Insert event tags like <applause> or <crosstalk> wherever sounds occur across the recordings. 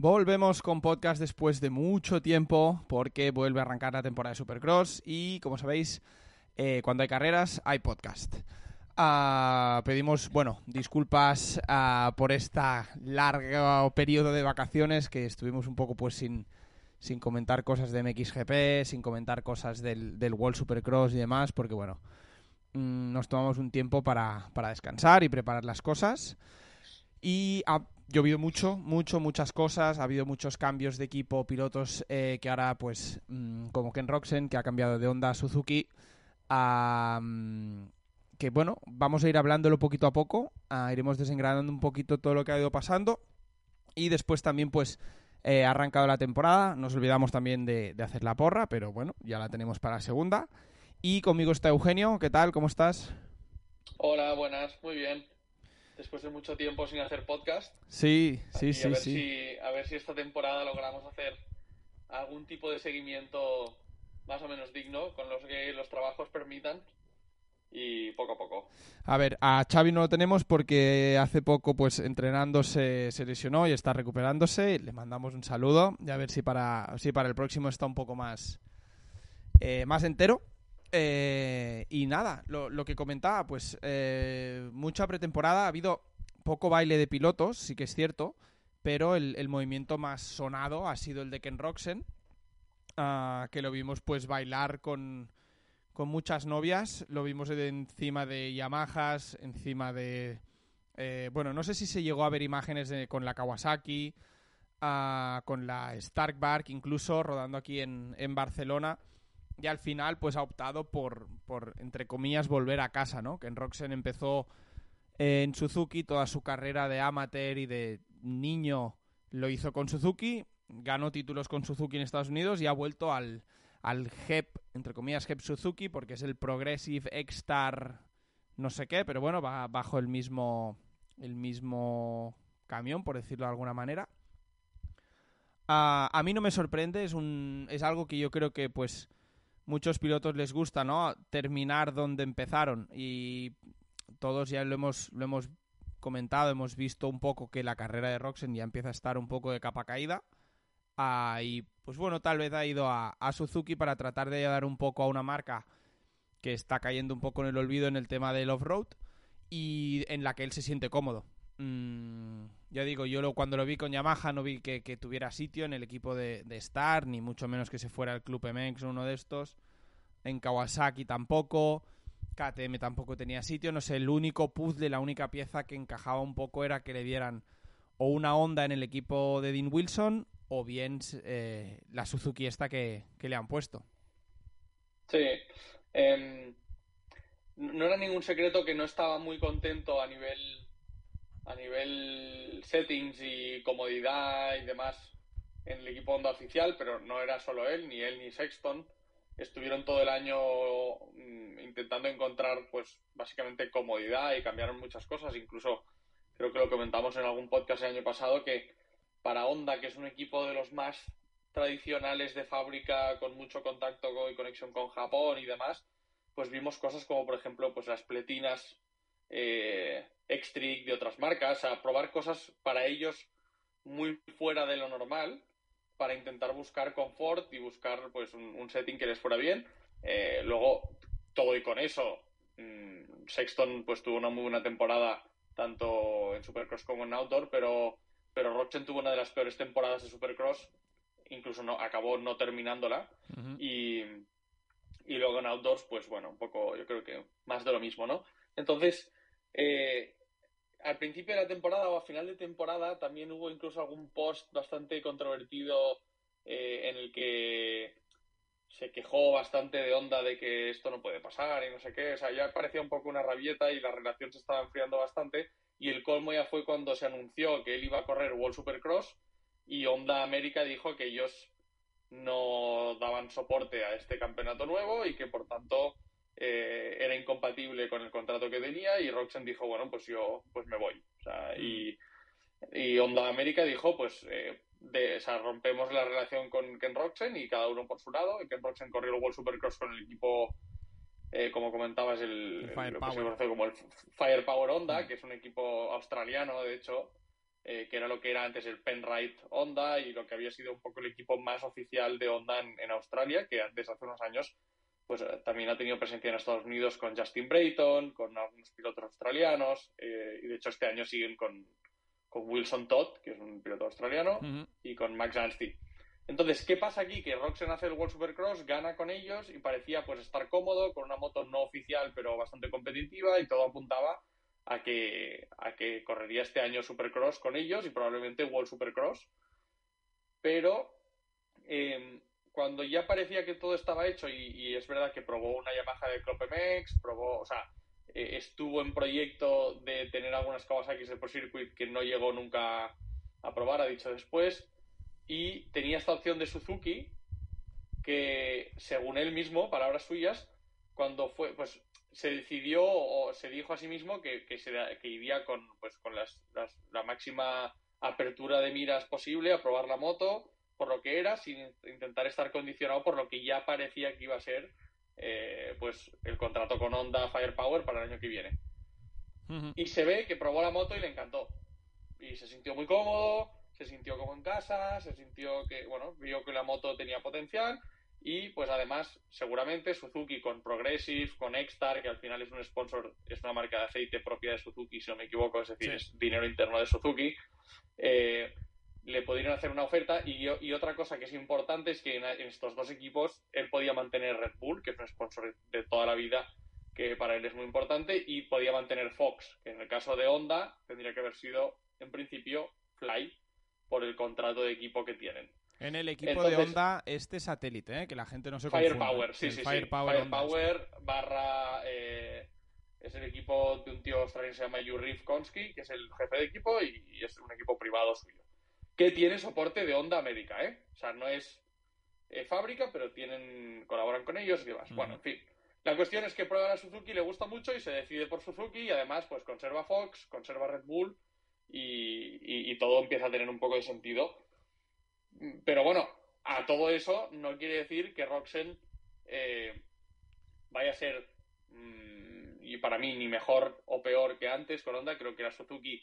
Volvemos con podcast después de mucho tiempo porque vuelve a arrancar la temporada de Supercross y como sabéis, eh, cuando hay carreras hay podcast. Ah, pedimos, bueno, disculpas ah, por esta largo periodo de vacaciones que estuvimos un poco pues sin, sin comentar cosas de MXGP, sin comentar cosas del, del World Supercross y demás, porque bueno, mm, nos tomamos un tiempo para, para descansar y preparar las cosas. Y ha llovido mucho, mucho, muchas cosas. Ha habido muchos cambios de equipo, pilotos eh, que ahora, pues, mm, como Ken Roxen, que ha cambiado de Honda a Suzuki. mm, que bueno, vamos a ir hablándolo poquito a poco. ah, iremos desengranando un poquito todo lo que ha ido pasando. Y después también, pues, eh, ha arrancado la temporada. Nos olvidamos también de, de hacer la porra, pero bueno, ya la tenemos para la segunda. Y conmigo está Eugenio. ¿Qué tal? ¿Cómo estás? Hola, buenas, muy bien. Después de mucho tiempo sin hacer podcast. Sí, sí, a sí, ver sí. si a ver si esta temporada logramos hacer algún tipo de seguimiento más o menos digno con los que los trabajos permitan y poco a poco. A ver, a Xavi no lo tenemos porque hace poco, pues entrenando se, lesionó y está recuperándose. Le mandamos un saludo y a ver si para, si para el próximo está un poco más, eh, más entero. Eh, y nada, lo, lo que comentaba, pues eh, mucha pretemporada. Ha habido poco baile de pilotos, sí que es cierto, pero el, el movimiento más sonado ha sido el de Ken Roxen, ah, que lo vimos pues bailar con, con muchas novias. Lo vimos encima de Yamahas, encima de... eh, bueno, no sé si se llegó a ver imágenes de- con la Kawasaki, ah, con la Stark Bark, incluso rodando aquí en, en Barcelona. Y al final, pues ha optado por, por, entre comillas, volver a casa, ¿no? Que en Roxen empezó eh, en Suzuki toda su carrera de amateur y de niño lo hizo con Suzuki, ganó títulos con Suzuki en Estados Unidos y ha vuelto al, al GEP, entre comillas, GEP Suzuki, porque es el Progressive X-Star no sé qué, pero bueno, va bajo el mismo, el mismo camión, por decirlo de alguna manera. A mí no me sorprende, es, un, es algo que yo creo que pues muchos pilotos les gusta, ¿no? Terminar donde empezaron y todos ya lo hemos, lo hemos comentado, hemos visto un poco que la carrera de Roxen ya empieza a estar un poco de capa caída. Ah, y pues bueno, tal vez ha ido a, a Suzuki para tratar de dar un poco a una marca que está cayendo un poco en el olvido en el tema del off-road y en la que él se siente cómodo. Mm, ya digo, yo cuando lo vi con Yamaha no vi que, tuviera sitio en el equipo de, de Star, ni mucho menos que se fuera al Club MX uno de estos. En Kawasaki tampoco. KTM tampoco tenía sitio. No sé, el único puzzle, la única pieza que encajaba un poco era que le dieran o una onda en el equipo de Dean Wilson o bien eh, la Suzuki esta que, que le han puesto. Sí. em, no era ningún secreto que no estaba muy contento a nivel a nivel settings y comodidad y demás en el equipo Honda oficial, pero no era solo él, ni él ni Sexton. Estuvieron todo el año mm, intentando encontrar, pues, básicamente comodidad y cambiaron muchas cosas. Incluso creo que lo comentamos en algún podcast el año pasado que para Honda, que es un equipo de los más tradicionales de fábrica con mucho contacto con- y conexión con Japón y demás, pues vimos cosas como por ejemplo pues las pletinas eh, de otras marcas, a probar cosas para ellos muy fuera de lo normal para intentar buscar confort y buscar pues un, un setting que les fuera bien. Eh, luego, todo y con eso, mm, Sexton pues tuvo una muy buena temporada tanto en Supercross como en Outdoor, pero, pero Rochen tuvo una de las peores temporadas de Supercross, incluso no, acabó no terminándola. Y, y luego en Outdoors, pues bueno, un poco, yo creo que más de lo mismo, ¿no? Entonces, eh, al principio de la temporada o a final de temporada también hubo incluso algún post bastante controvertido eh, en el que se quejó bastante de onda de que esto no puede pasar y no sé qué. O sea, ya parecía un poco una rabieta y la relación se estaba enfriando bastante. Y el colmo ya fue cuando se anunció que él iba a correr World Supercross y Honda América dijo que ellos no daban soporte a este campeonato nuevo y que por tanto eh, era incompatible con el contrato que tenía y Roxen dijo, bueno, pues yo pues me voy. O sea, y, y Honda América dijo, pues eh, de, o sea, rompemos la relación con Ken Roxen y cada uno por su lado. Y Ken Roxen corrió el World Supercross con el equipo, eh, como comentabas, el, El el- lo que se Firepower. conoce como el Firepower Honda, que es un equipo australiano, de hecho, eh, que era lo que era antes el Penrite Honda y lo que había sido un poco el equipo más oficial de Honda en, Australia, que desde hace unos años pues eh, también ha tenido presencia en Estados Unidos con Justin Brayton, con algunos pilotos australianos, y de hecho este año siguen con, Wilson Todd, que es un piloto australiano, y con Max Anstey. Entonces, ¿qué pasa aquí? Que Roxen hace el World Supercross, gana con ellos y parecía pues estar cómodo con una moto no oficial pero bastante competitiva y todo apuntaba a que, a que correría este año Supercross con ellos y probablemente World Supercross. Pero em, cuando ya parecía que todo estaba hecho y, es verdad que probó una Yamaha de Clopemex, probó, o sea, eh, estuvo en proyecto de tener algunas Kawasaki Pro Circuit que no llegó nunca a probar, ha dicho después y tenía esta opción de Suzuki que, según él mismo, palabras suyas, cuando fue, pues se decidió o se dijo a sí mismo que, que, que iría con, pues, con las, la máxima apertura de miras posible a probar la moto por lo que era, sin intentar estar condicionado por lo que ya parecía que iba a ser eh, pues el contrato con Honda Firepower para el año que viene. Y se ve que probó la moto y le encantó. Y se sintió muy cómodo, se sintió como en casa, se sintió que, bueno, vio que la moto tenía potencial y pues además seguramente Suzuki con Progressive, con Extar, que al final es un sponsor, es una marca de aceite propia de Suzuki, si no me equivoco, es decir, es dinero interno de Suzuki, eh, le pudieron hacer una oferta y, y, otra cosa que es importante es que en, estos dos equipos él podía mantener Red Bull, que es un sponsor de toda la vida, que para él es muy importante, y podía mantener Fox, que en el caso de Honda tendría que haber sido en principio Fly, por el contrato de equipo que tienen. En el equipo de Honda, este satélite, ¿eh? que la gente no se confunda. Firepower, sí, sí, Firepower, Firepower barra... Eh, es el equipo de un tío australiano que se llama Yuri Konsky, que es el jefe de equipo y, es un equipo privado suyo. Que tiene soporte de Honda América, ¿eh? O sea, no es eh, fábrica, pero tienen colaboran con ellos y demás. Bueno, en fin. La cuestión es que prueba a Suzuki, le gusta mucho y se decide por Suzuki y además pues conserva Fox, conserva Red Bull y, todo empieza a tener un poco de sentido. Pero bueno, a todo eso no quiere decir que Roxen eh, vaya a ser, mm, y para mí, ni mejor o peor que antes con Honda. Creo que la Suzuki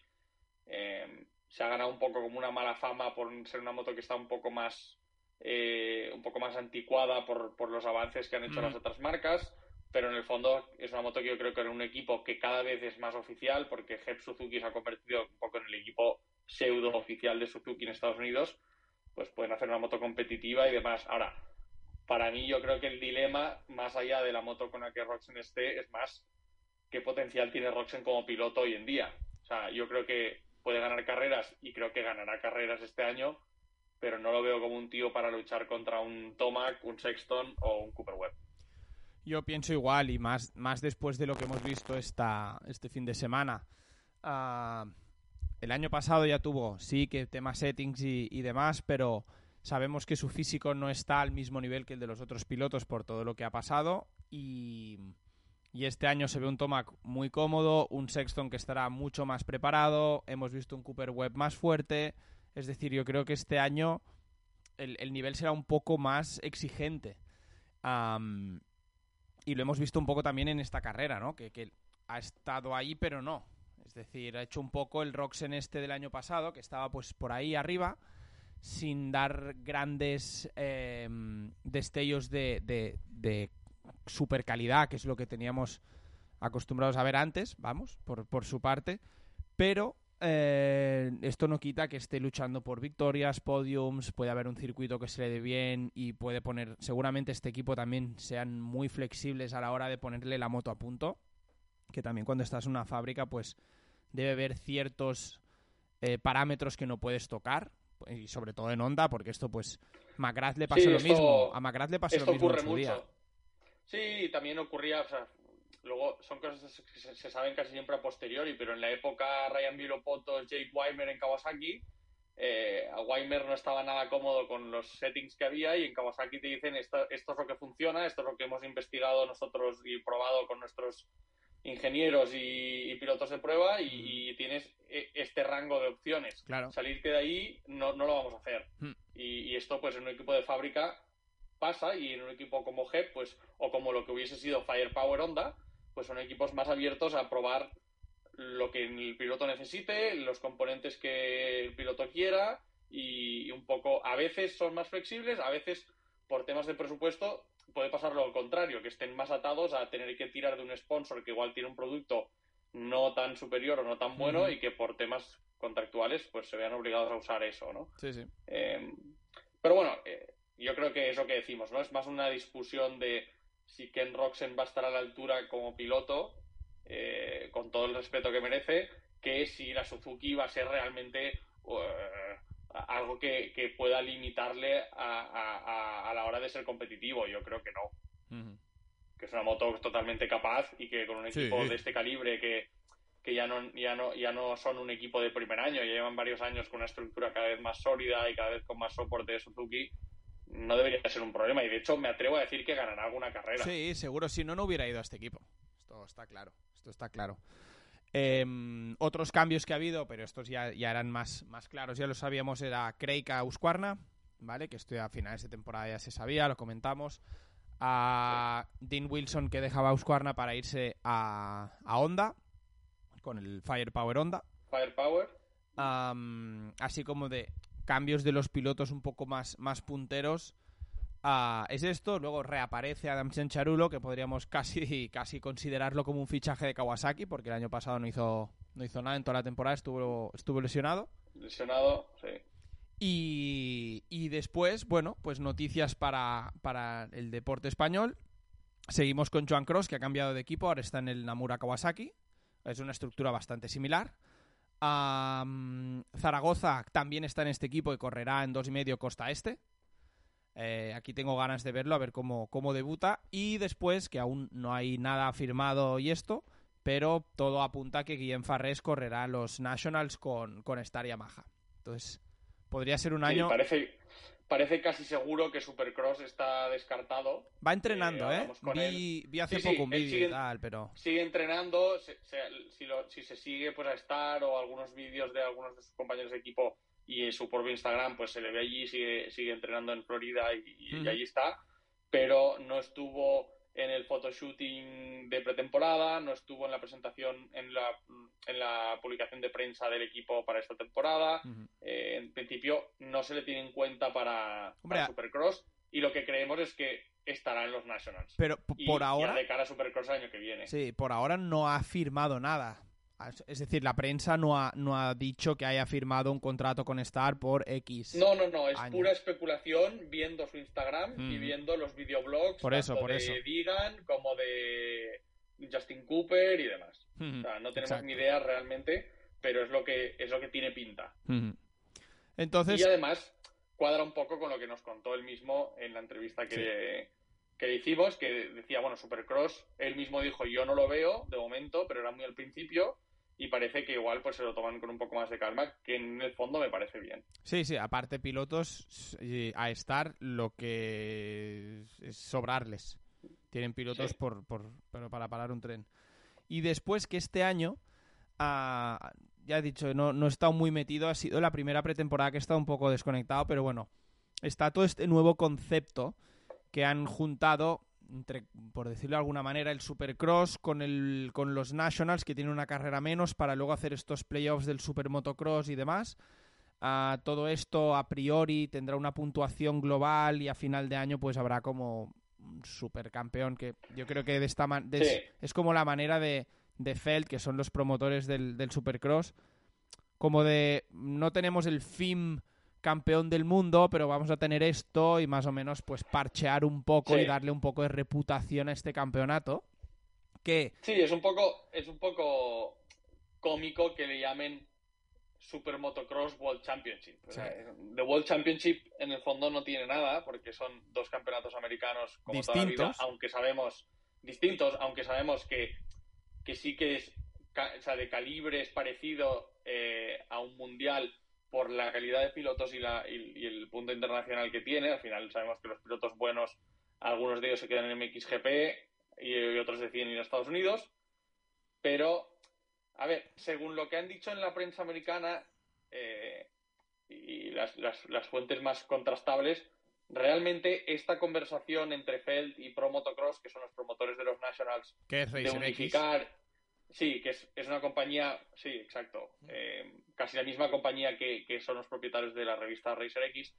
eh, se ha ganado un poco como una mala fama por ser una moto que está un poco más, eh, un poco más anticuada por, por los avances que han hecho las otras marcas pero en el fondo es una moto que yo creo que en un equipo que cada vez es más oficial, porque Hep Suzuki se ha convertido un poco en el equipo pseudo oficial de Suzuki en Estados Unidos, pues pueden hacer una moto competitiva y demás. Ahora, para mí yo creo que el dilema, más allá de la moto con la que Roxen esté, es más qué potencial tiene Roxen como piloto hoy en día. O sea, yo creo que puede ganar carreras y creo que ganará carreras este año, pero no lo veo como un tío para luchar contra un Tomac, un Sexton o un Cooper Webb. Yo pienso igual y más, más después de lo que hemos visto esta, este fin de semana. Ah, el año pasado ya tuvo, sí, que temas settings y, demás, pero sabemos que su físico no está al mismo nivel que el de los otros pilotos por todo lo que ha pasado y, y este año se ve un Tomac muy cómodo, un Sexton que estará mucho más preparado, hemos visto un Cooper Webb más fuerte, es decir, yo creo que este año el, el nivel será un poco más exigente y lo hemos visto un poco también en esta carrera, ¿no? Que, ha estado ahí, pero no. Es decir, ha hecho un poco el Roxen este del año pasado, que estaba pues por ahí arriba, sin dar grandes eh, destellos de, super calidad, que es lo que teníamos acostumbrados a ver antes, vamos, por su parte. Pero eh, esto no quita que esté luchando por victorias, podiums, puede haber un circuito que se le dé bien y puede poner, seguramente este equipo también sean muy flexibles a la hora de ponerle la moto a punto, que también cuando estás en una fábrica pues debe haber ciertos eh, parámetros que no puedes tocar, y sobre todo en Honda, porque esto pues McGrath le pasó lo mismo, a McGrath le pasó lo mismo en su día. Sí, también ocurría, o sea, Luego son cosas que se, saben casi siempre a posteriori, pero en la época Ryan Vilopoto, Jake Weimer en Kawasaki, eh, a Weimer no estaba nada cómodo con los settings que había y en Kawasaki te dicen esto, esto es lo que funciona, esto es lo que hemos investigado nosotros y probado con nuestros ingenieros y, pilotos de prueba y, tienes e, este rango de opciones. Claro. Salirte de ahí no, no lo vamos a hacer. Hmm. Y, y, esto pues en un equipo de fábrica pasa y en un equipo como HEP pues o como lo que hubiese sido Firepower Honda pues son equipos más abiertos a probar lo que el piloto necesite, los componentes que el piloto quiera y un poco, a veces son más flexibles, a veces por temas de presupuesto puede pasar lo contrario, que estén más atados a tener que tirar de un sponsor que igual tiene un producto no tan superior o no tan bueno y que por temas contractuales pues se vean obligados a usar eso, ¿no? Sí, sí. Eh, pero bueno, eh, yo creo que es lo que decimos, ¿no? Es más una discusión de si Ken Roxen va a estar a la altura como piloto, eh, con todo el respeto que merece, que si la Suzuki va a ser realmente algo que, pueda limitarle a, la hora de ser competitivo. Yo creo que no. Que es una moto totalmente capaz y que con un equipo de este calibre que, que ya no, ya no, ya no son un equipo de primer año, ya llevan varios años con una estructura cada vez más sólida y cada vez con más soporte de Suzuki, no debería ser un problema. Y de hecho me atrevo a decir que ganará alguna carrera. Sí, seguro, si no, no hubiera ido a este equipo. Esto está claro, esto está claro. Em, otros cambios que ha habido, pero estos ya, ya eran más, más claros, ya lo sabíamos, era Craig a Husqvarna, ¿vale? Que esto a finales de temporada ya se sabía, lo comentamos. A Dean Wilson que dejaba a para irse a, a Honda, con el Firepower Honda. Firepower. así como de cambios de los pilotos un poco más, más punteros. Ah, es esto, luego reaparece Adam Sencharulo, que podríamos <laughs> casi, casi considerarlo como un fichaje de Kawasaki, porque el año pasado no hizo, no hizo nada en toda la temporada, estuvo, estuvo lesionado. Lesionado, sí. Y, y después, bueno, pues noticias para, para el deporte español. Seguimos con Joan Cross, que ha cambiado de equipo, ahora está en el Namura Kawasaki. Es una estructura bastante similar. Zaragoza también está en este equipo y correrá en dos y medio costa este. Eh, aquí tengo ganas de verlo, a ver cómo, cómo debuta. Y después, que aún no hay nada firmado y esto, pero todo apunta a que Guillem Farrés correrá los Nationals con, con Star Yamaha. Entonces, podría ser un año. Parece, parece casi seguro que Supercross está descartado. Va entrenando, ¿eh? ¿eh? Vi, hace poco un vídeo y tal, pero... Sigue entrenando, si, se sigue pues a estar o algunos vídeos de algunos de sus compañeros de equipo y en su propio Instagram pues se le ve allí, sigue, sigue entrenando en Florida y, y allí está, pero no estuvo en el photoshooting de pretemporada, no estuvo en la presentación, en la, en la publicación de prensa del equipo para esta temporada. Eh, en principio no se le tiene en cuenta para, Supercross y lo que creemos es que estará en los Nationals. Pero por ahora... de cara a Supercross el año que viene. Sí, por ahora no ha firmado nada. Es decir, la prensa no ha, no ha dicho que haya firmado un contrato con Star por X. No, no, no, es pura especulación viendo su Instagram y mm. viendo los videoblogs por eso, por de eso. Digan como de Justin Cooper y demás. <laughs> Mm, o sea, no tenemos ni idea realmente, pero es lo que es lo que tiene pinta. Mm. Entonces... Y además cuadra un poco con lo que nos contó él mismo en la entrevista que, que hicimos, que decía, bueno, Supercross, él mismo dijo, yo no lo veo de momento, pero era muy al principio, y parece que igual pues se lo toman con un poco más de calma, que en el fondo me parece bien. Sí, sí, aparte pilotos a estar lo que es sobrarles. Tienen pilotos por, por, para parar un tren. Y después que este año, ah, ya he dicho, no, no he estado muy metido, ha sido la primera pretemporada que he estado un poco desconectado, pero bueno, está todo este nuevo concepto que han juntado entre, por decirlo de alguna manera, el Supercross con, el, con los Nationals, que tienen una carrera menos, para luego hacer estos playoffs del Supermotocross y demás. Uh, todo esto a priori tendrá una puntuación global y a final de año pues habrá como un supercampeón que yo creo que de esta es, como la manera de, de Feld, que son los promotores del, del Supercross, como de no tenemos el FIM campeón del mundo, pero vamos a tener esto y más o menos pues parchear un poco y darle un poco de reputación a este campeonato. Que... Sí, es un poco, es un poco cómico que le llamen Super Motocross World Championship. The World Championship en el fondo no tiene nada porque son dos campeonatos americanos como distintos. toda la vida, aunque sabemos distintos, aunque sabemos que, que sí que es o sea, de calibre es parecido eh, a un mundial por la calidad de pilotos y, la, y, el punto internacional que tiene. Al final sabemos que los pilotos buenos, algunos de ellos se quedan en MXGP y, otros deciden ir a Estados Unidos. Pero, a ver, según lo que han dicho en la prensa americana eh, y las, las, fuentes más contrastables, realmente esta conversación entre Feld y Pro Motocross, que son los promotores de los Nationals, de unificar Sí, que es, es, una compañía, sí, exacto, eh, casi la misma compañía que, que, son los propietarios de la revista Racer X.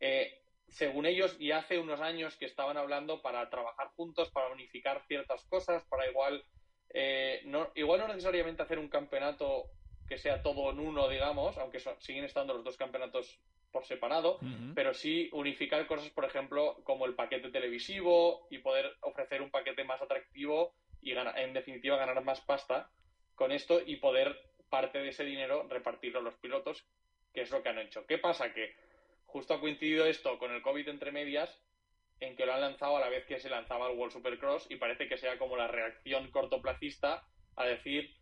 Eh, según ellos, y hace unos años que estaban hablando para trabajar juntos, para unificar ciertas cosas, para igual, eh, no, igual no necesariamente hacer un campeonato que sea todo en uno, digamos, aunque siguen estando los dos campeonatos por separado, pero sí unificar cosas, por ejemplo, como el paquete televisivo y poder ofrecer un paquete más atractivo y en definitiva ganar más pasta con esto y poder parte de ese dinero repartirlo a los pilotos, que es lo que han hecho. ¿Qué pasa? Que justo ha coincidido esto con el COVID entre medias, en que lo han lanzado a la vez que se lanzaba el World Supercross y parece que sea como la reacción cortoplacista a decir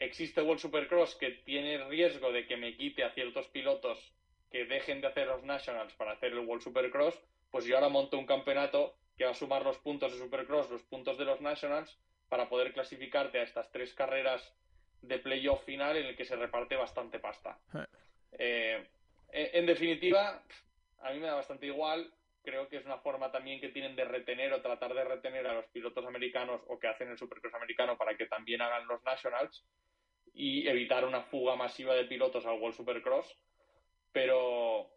existe World Supercross que tiene riesgo de que me quite a ciertos pilotos que dejen de hacer los Nationals para hacer el World Supercross, pues yo ahora monto un campeonato que va a sumar los puntos de Supercross, los puntos de los Nationals, para poder clasificarte a estas tres carreras de playoff final en el que se reparte bastante pasta. Eh, en definitiva, a mí me da bastante igual. Creo que es una forma también que tienen de retener o tratar de retener a los pilotos americanos o que hacen el Supercross americano para que también hagan los Nationals y evitar una fuga masiva de pilotos al World Supercross. Pero,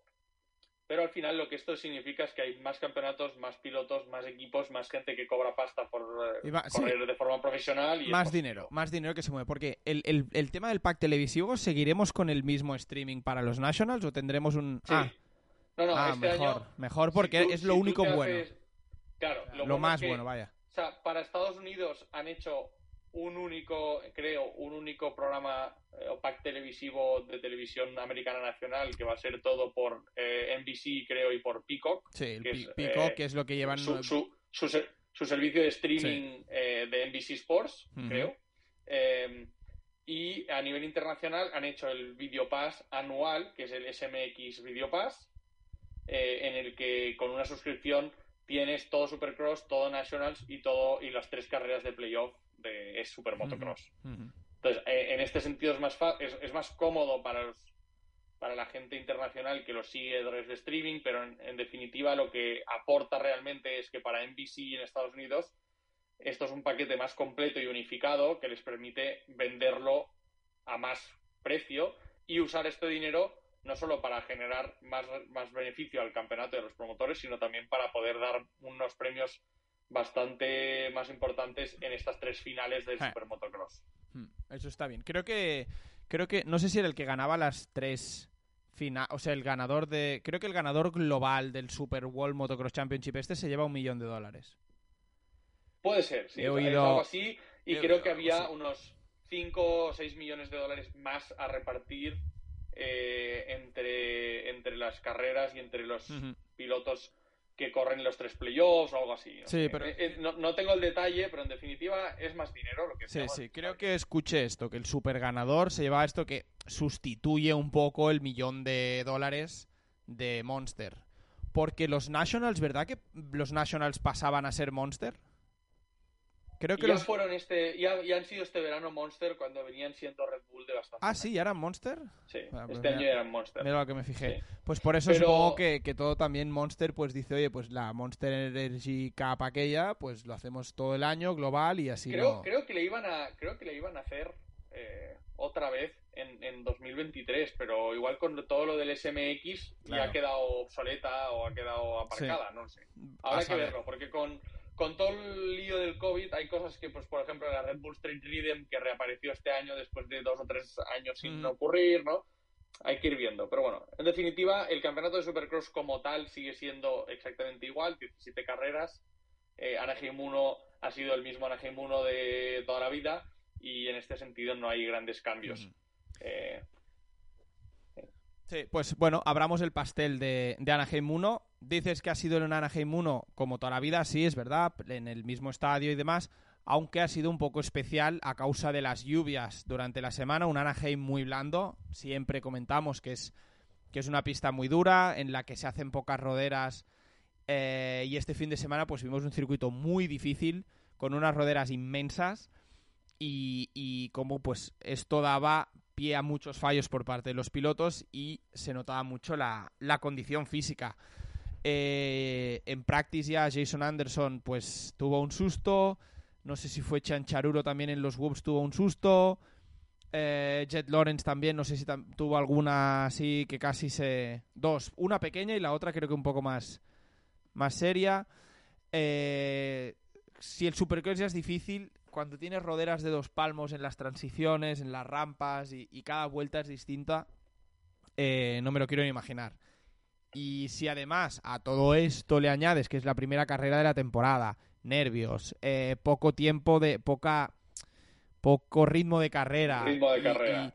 pero al final lo que esto significa es que hay más campeonatos, más pilotos, más equipos, más gente que cobra pasta por eh, correr de forma profesional. Y más dinero, más dinero que se mueve. Porque el, el, el, tema del pack televisivo, ¿seguiremos con el mismo streaming para los Nationals o tendremos un...? Ah, no, no, ah, este mejor, mejor porque es lo único bueno. Claro, lo, más bueno, vaya. O sea, para Estados Unidos han hecho un único, creo, un único programa eh, o pack televisivo de televisión americana nacional que va a ser todo por eh, NBC, creo, y por Peacock. Sí, el que es, Peacock, que es lo que llevan. Su, su, su, servicio de streaming eh, de NBC Sports, creo. Em, y a nivel internacional han hecho el Video Pass anual, que es el SMX Video Pass, en el que con una suscripción tienes todo Supercross, todo Nationals y todo y las tres carreras de playoff de, es super motocross. Entonces, eh, en este sentido es más, es, es, más cómodo para los, para la gente internacional que lo sigue a través de streaming, pero en, definitiva lo que aporta realmente es que para NBC en Estados Unidos esto es un paquete más completo y unificado que les permite venderlo a más precio y usar este dinero no solo para generar más, más beneficio al campeonato de los promotores, sino también para poder dar unos premios bastante más importantes en estas tres finales del Super Motocross. Hmm, eso está bien. Creo que, creo que, no sé si era el que ganaba las tres finales, o sea, el ganador de, creo que el ganador global del Super World Motocross Championship este se lleva un millón de dólares. Puede ser, sí. He oído... algo así y creo que había unos 5 o 6 millones de dólares más a repartir eh, entre, entre las carreras y entre los pilotos que corren los tres playoffs o algo así. Sí, pero... Eh, eh, no, tengo el detalle, pero en definitiva es más dinero lo que Sí, sí, creo que escuché esto, que el super ganador se lleva esto que sustituye un poco el millón de dólares de Monster. Porque los Nationals, ¿verdad que los Nationals pasaban a ser Monster? Creo que ya fueron este, ya, han sido este verano Monster cuando venían siendo Red Bull de bastante. Ah, sí, ¿ya eran Monster? Sí, ah, pues este año eran Monster. Mira lo que me fijé. Pues por eso supongo que, que, todo también Monster pues dice, oye, pues la Monster Energy Cup aquella, pues lo hacemos todo el año global y así creo, creo que le iban a Creo que le iban a hacer eh, otra vez en, en 2023, pero igual con todo lo del SMX ya ha quedado obsoleta o ha quedado aparcada, no sé. Habrá que verlo, porque con con todo el lío del COVID hay cosas que, pues por ejemplo, la Red Bull Street Rhythm, que reapareció este año después de dos o tres años sin ocurrir, ¿no? Hay que ir viendo. Pero bueno, en definitiva, el campeonato de Supercross como tal sigue siendo exactamente igual, 17 carreras. Eh, Anaheim 1 ha sido el mismo Anaheim 1 de toda la vida y en este sentido no hay grandes cambios. eh, Sí, pues bueno, abramos el pastel de, de, Anaheim 1. Dices que ha sido en Anaheim 1 como toda la vida, sí, es verdad, en el mismo estadio y demás, aunque ha sido un poco especial a causa de las lluvias durante la semana. Un Anaheim muy blando, siempre comentamos que es, que es una pista muy dura, en la que se hacen pocas roderas. Eh, y este fin de semana pues vimos un circuito muy difícil, con unas roderas inmensas. Y, y como pues esto daba a muchos fallos por parte de los pilotos y se notaba mucho la, condición física. Eh, en practice ya Jason Anderson pues tuvo un susto, No sé si fue Chancharuro también en los Wolves tuvo un susto. Eh, Jet Lawrence también, no sé si tuvo alguna así que casi se... Dos, una pequeña y la otra creo que un poco más, más seria. Eh, si el Supercross es difícil, cuando tienes roderas de dos palmos en las transiciones, en las rampas y, cada vuelta es distinta, eh, no me lo quiero ni imaginar. Y si además a todo esto le añades que es la primera carrera de la temporada, nervios, eh, poco tiempo de poca poco ritmo de carrera, ritmo de carrera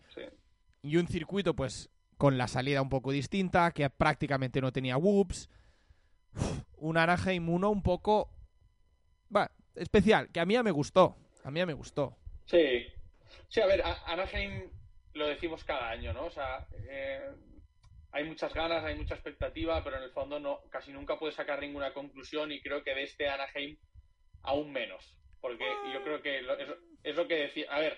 y, un circuito pues con la salida un poco distinta, que prácticamente no tenía whoops, un Anaheim 1 un poco va, especial, que a mí me gustó. A mí me gustó. Sí. Sí, a ver, Anaheim lo decimos cada año, ¿no? O sea, eh, hay muchas ganas, hay mucha expectativa, pero en el fondo no, casi nunca puedes sacar ninguna conclusión y creo que de este Anaheim aún menos. Porque yo creo que es, lo que decía. A ver,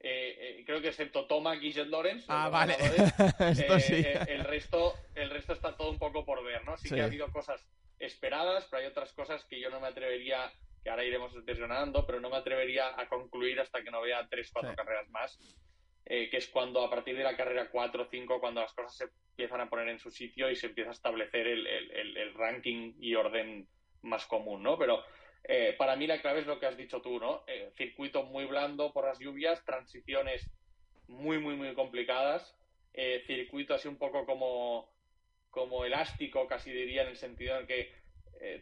eh, eh, creo que excepto Tomac y Jet Lawrence. Ah, vale. <laughs> Esto sí. el, resto, el resto está todo un poco por ver, ¿no? sí, que ha habido cosas esperadas, pero hay otras cosas que yo no me atrevería que ahora iremos desgranando, pero no me atrevería a concluir hasta que no vea tres, cuatro carreras más, eh, que es cuando a partir de la carrera 4 o 5, cuando las cosas se empiezan a poner en su sitio y se empieza a establecer el, ranking y orden más común, ¿no? Pero eh, para mí la clave es lo que has dicho tú, ¿no? Eh, circuito muy blando por las lluvias, transiciones muy, muy, muy complicadas, circuito así un poco como, como elástico, casi diría, en el sentido en que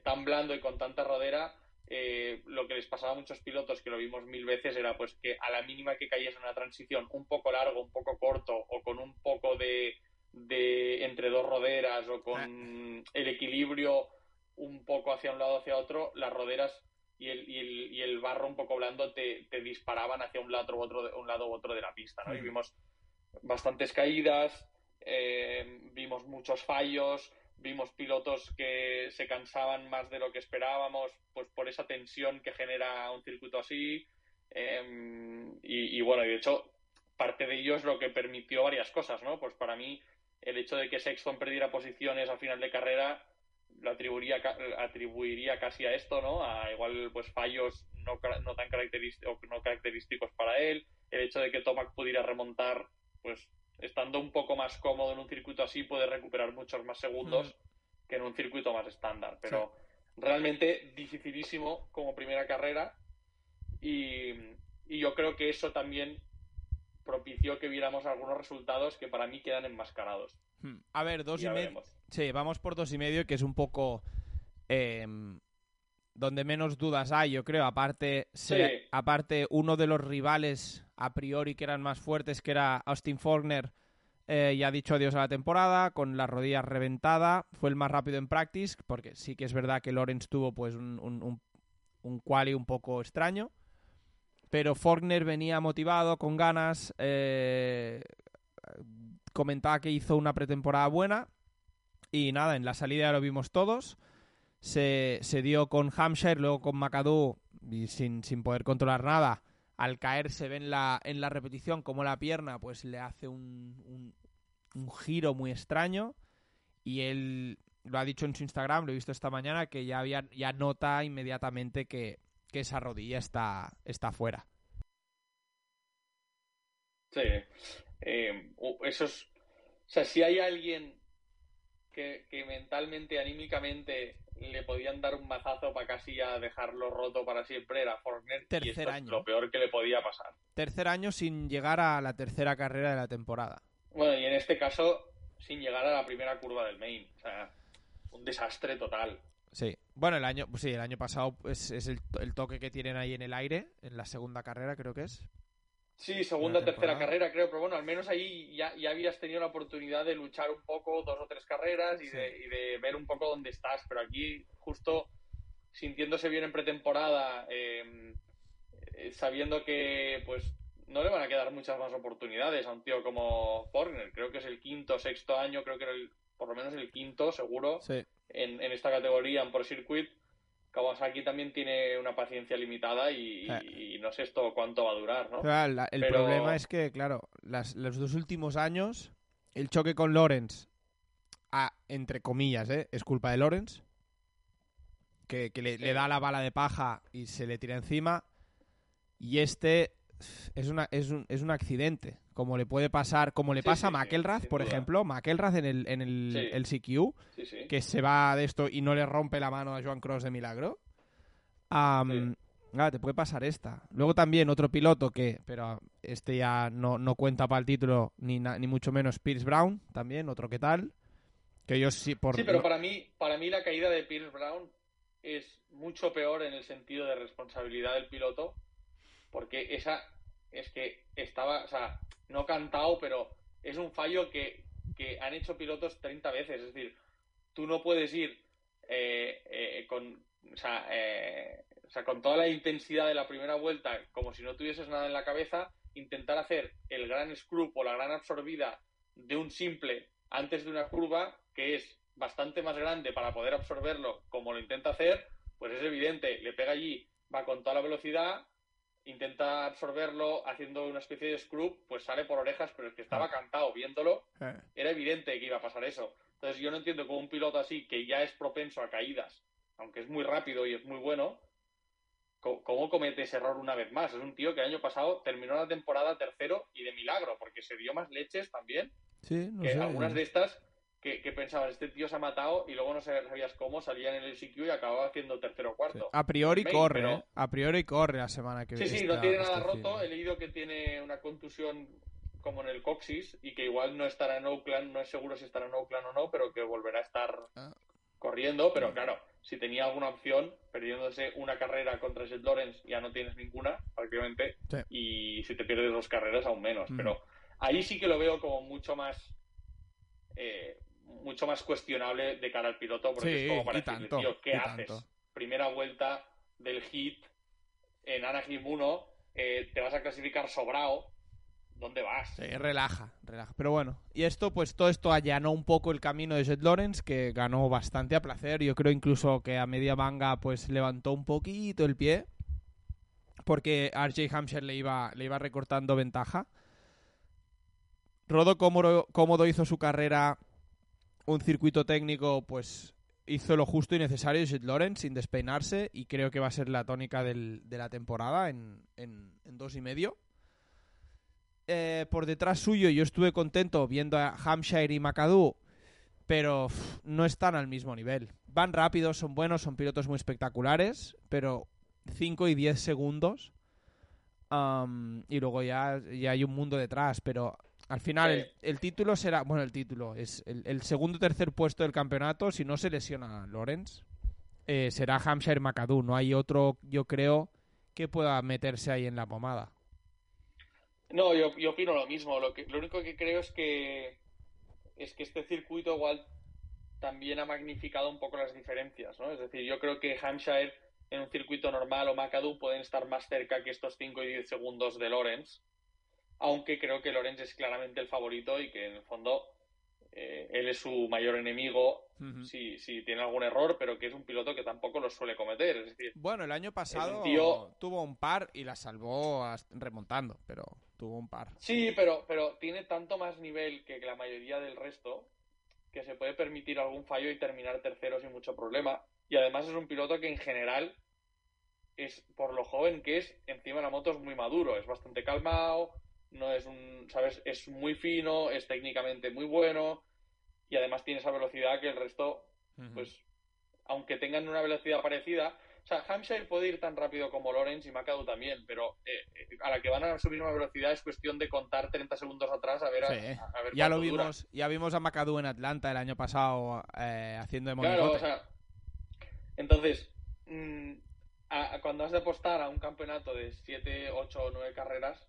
tan blando y con tanta rodera, eh, lo que les pasaba a muchos pilotos, que lo vimos mil veces, era pues que a la mínima que caías en una transición un poco largo, un poco corto, o con un poco de, entre dos roderas, o con ah. el equilibrio un poco hacia un lado hacia otro, las roderas y el, y el, y el barro un poco blando te, disparaban hacia un lado u otro, un lado u otro de la pista, ¿no? Y vimos bastantes caídas, eh, vimos muchos fallos, vimos pilotos que se cansaban más de lo que esperábamos, pues por esa tensión que genera un circuito así. Em, y, bueno, y de hecho, parte de ello es lo que permitió varias cosas, ¿no? Pues para mí, el hecho de que Sexton perdiera posiciones al final de carrera lo atribuiría, atribuiría casi a esto, ¿no? A igual, pues fallos no, no tan característicos, no característicos para él. El hecho de que Tomac pudiera remontar, pues estando un poco más cómodo en un circuito así, puede recuperar muchos más segundos mm. que en un circuito más estándar. Pero realmente dificilísimo como primera carrera y, yo creo que eso también propició que viéramos algunos resultados que para mí quedan enmascarados. Hmm. A ver, dos y, medio. Sí, vamos por dos y medio, que es un poco em, donde menos dudas hay, yo creo. Aparte, aparte, uno de los rivales a priori que eran más fuertes, que era Austin Faulkner, eh, ya ha dicho adiós a la temporada, con la rodilla reventada. Fue el más rápido en practice, porque sí que es verdad que Lawrence tuvo pues un, un, un, quali un poco extraño. Pero Faulkner venía motivado, con ganas. Eh, comentaba que hizo una pretemporada buena. Y nada, en la salida ya lo vimos todos. Se, se dio con Hampshire, luego con McAdoo, y sin, sin poder controlar nada. Al caer se ve en la, en la repetición como la pierna pues le hace un, un, giro muy extraño. Y él lo ha dicho en su Instagram, lo he visto esta mañana, que ya, había, ya nota inmediatamente que, esa rodilla está, está fuera. Sí, eh, o sea, si hay alguien que, que mentalmente, anímicamente le podían dar un mazazo para casi a dejarlo roto para siempre era Tercer año. lo peor que le podía pasar. Tercer año sin llegar a la tercera carrera de la temporada. Bueno, y en este caso sin llegar a la primera curva del main. O sea, un desastre total. Sí. Bueno, el año, sí, el año pasado es, es el, el, toque que tienen ahí en el aire, en la segunda carrera creo que es. Sí, segunda, tercera carrera, creo, pero bueno, al menos ahí ya, ya, habías tenido la oportunidad de luchar un poco, dos o tres carreras y, de, y de, ver un poco dónde estás, pero aquí justo sintiéndose bien en pretemporada, em, eh, sabiendo que pues no le van a quedar muchas más oportunidades a un tío como Forner, creo que es el quinto, sexto año, creo que era el, por lo menos el quinto, seguro, en, en esta categoría en Pro Circuit Kawasaki también tiene una paciencia limitada y, no sé esto cuánto va a durar, ¿no? el problema es que, claro, los dos últimos años, el choque con Lawrence, entre comillas, ¿eh? es culpa de Lawrence, que, le, da la bala de paja y se le tira encima. Y este es, una, es, un, es un accidente, como le puede pasar, como le pasa a McElrath, por ejemplo, McElrath en el, en el, el CQ, que se va de esto y no le rompe la mano a Joan Cross de milagro. te puede pasar esta. Luego también otro piloto que, pero este ya no, no cuenta para el título, ni, ni mucho menos Pierce Brown, también, otro que tal. Que yo sí, por... sí, pero para mí, para mí la caída de Pierce Brown es mucho peor en el sentido de responsabilidad del piloto, porque esa es que estaba, o sea, no cantado, pero es un fallo que, han hecho pilotos 30 veces. Es decir, tú no puedes ir eh, eh, con, o sea, eh, o sea, con toda la intensidad de la primera vuelta, como si no tuvieses nada en la cabeza, intentar hacer el gran screw o la gran absorbida de un simple antes de una curva que es bastante más grande para poder absorberlo como lo intenta hacer, pues es evidente, le pega allí, va con toda la velocidad, intenta absorberlo haciendo una especie de screw, pues sale por orejas, pero es que estaba ah. cantado viéndolo, eh. era evidente que iba a pasar eso. Entonces yo no entiendo cómo un piloto así, que ya es propenso a caídas, aunque es muy rápido y es muy bueno, cómo comete ese error una vez más. Es un tío que el año pasado terminó la temporada tercero y de milagro, porque se dio más leches también. Sí, no que algunas de estas que, que, pensabas, este tío se ha matado y luego no sabías cómo, salían en el SQ y acababa haciendo tercero o cuarto. A priori corre, ¿eh? A priori corre la semana que viene. Sí, sí, no tiene nada roto. He leído que tiene una contusión como en el coxis y que igual no estará en Oakland, no es seguro si estará en Oakland o no, pero que volverá a estar ah. corriendo. Pero claro, si tenía alguna opción, perdiéndose una carrera contra Jet Lawrence, ya no tienes ninguna, prácticamente. Y si te pierdes dos carreras, aún menos. Mm. Pero ahí sí que lo veo como mucho más. Eh, mucho más cuestionable de cara al piloto, porque es como para decirle, tío, ¿qué haces? Primera vuelta del hit en Anaheim 1, eh, te vas a clasificar sobrado. ¿Dónde vas? Sí, relaja, relaja. Pero bueno, y esto, pues todo esto allanó un poco el camino de Jet Lawrence, que ganó bastante a placer. Yo creo incluso que a media manga, pues levantó un poquito el pie, porque RJ Hampshire le iba, le iba recortando ventaja. Rodo cómodo, cómodo hizo su carrera un circuito técnico, pues hizo lo justo y necesario Jet Lawrence sin despeinarse y creo que va a ser la tónica de la temporada en, dos y medio. Eh, por detrás suyo yo estuve contento viendo a Hampshire y McAdoo, pero no están al mismo nivel. Van rápidos, son buenos, son pilotos muy espectaculares, pero 5 y 10 segundos y luego ya, ya hay un mundo detrás, pero al final, el, título será. Bueno, el título es el, segundo o tercer puesto del campeonato. Si no se lesiona Lorenz, eh, será Hampshire McAdoo. No hay otro, yo creo, que pueda meterse ahí en la pomada. No, yo, yo opino lo mismo. Lo, que, lo único que creo es que. Es que este circuito igual también ha magnificado un poco las diferencias, ¿no? Es decir, yo creo que Hampshire en un circuito normal o McAdoo pueden estar más cerca que estos 5 y 10 segundos de Lorenz aunque creo que Lorenz es claramente el favorito y que en el fondo eh, él es su mayor enemigo si, si, tiene algún error, pero que es un piloto que tampoco lo suele cometer. Es decir, bueno, el año pasado tuvo un par y la salvó remontando, pero tuvo un par. Sí, pero, pero tiene tanto más nivel que la mayoría del resto que se puede permitir algún fallo y terminar tercero sin mucho problema. Y además es un piloto que en general es, por lo joven que es, encima de la moto es muy maduro, es bastante calmado, no es un, ¿sabes? Es muy fino, es técnicamente muy bueno y además tiene esa velocidad que el resto, pues, aunque tengan una velocidad parecida, o sea, Hampshire puede ir tan rápido como Lorenz y McAdoo también, pero eh, eh, a la que van a su misma velocidad es cuestión de contar 30 segundos atrás a ver, a, ver ya lo vimos, ya vimos a McAdoo en Atlanta el año pasado eh, haciendo de Claro, o sea, entonces, mm, cuando has de apostar a un campeonato de 7, 8 o 9 carreras,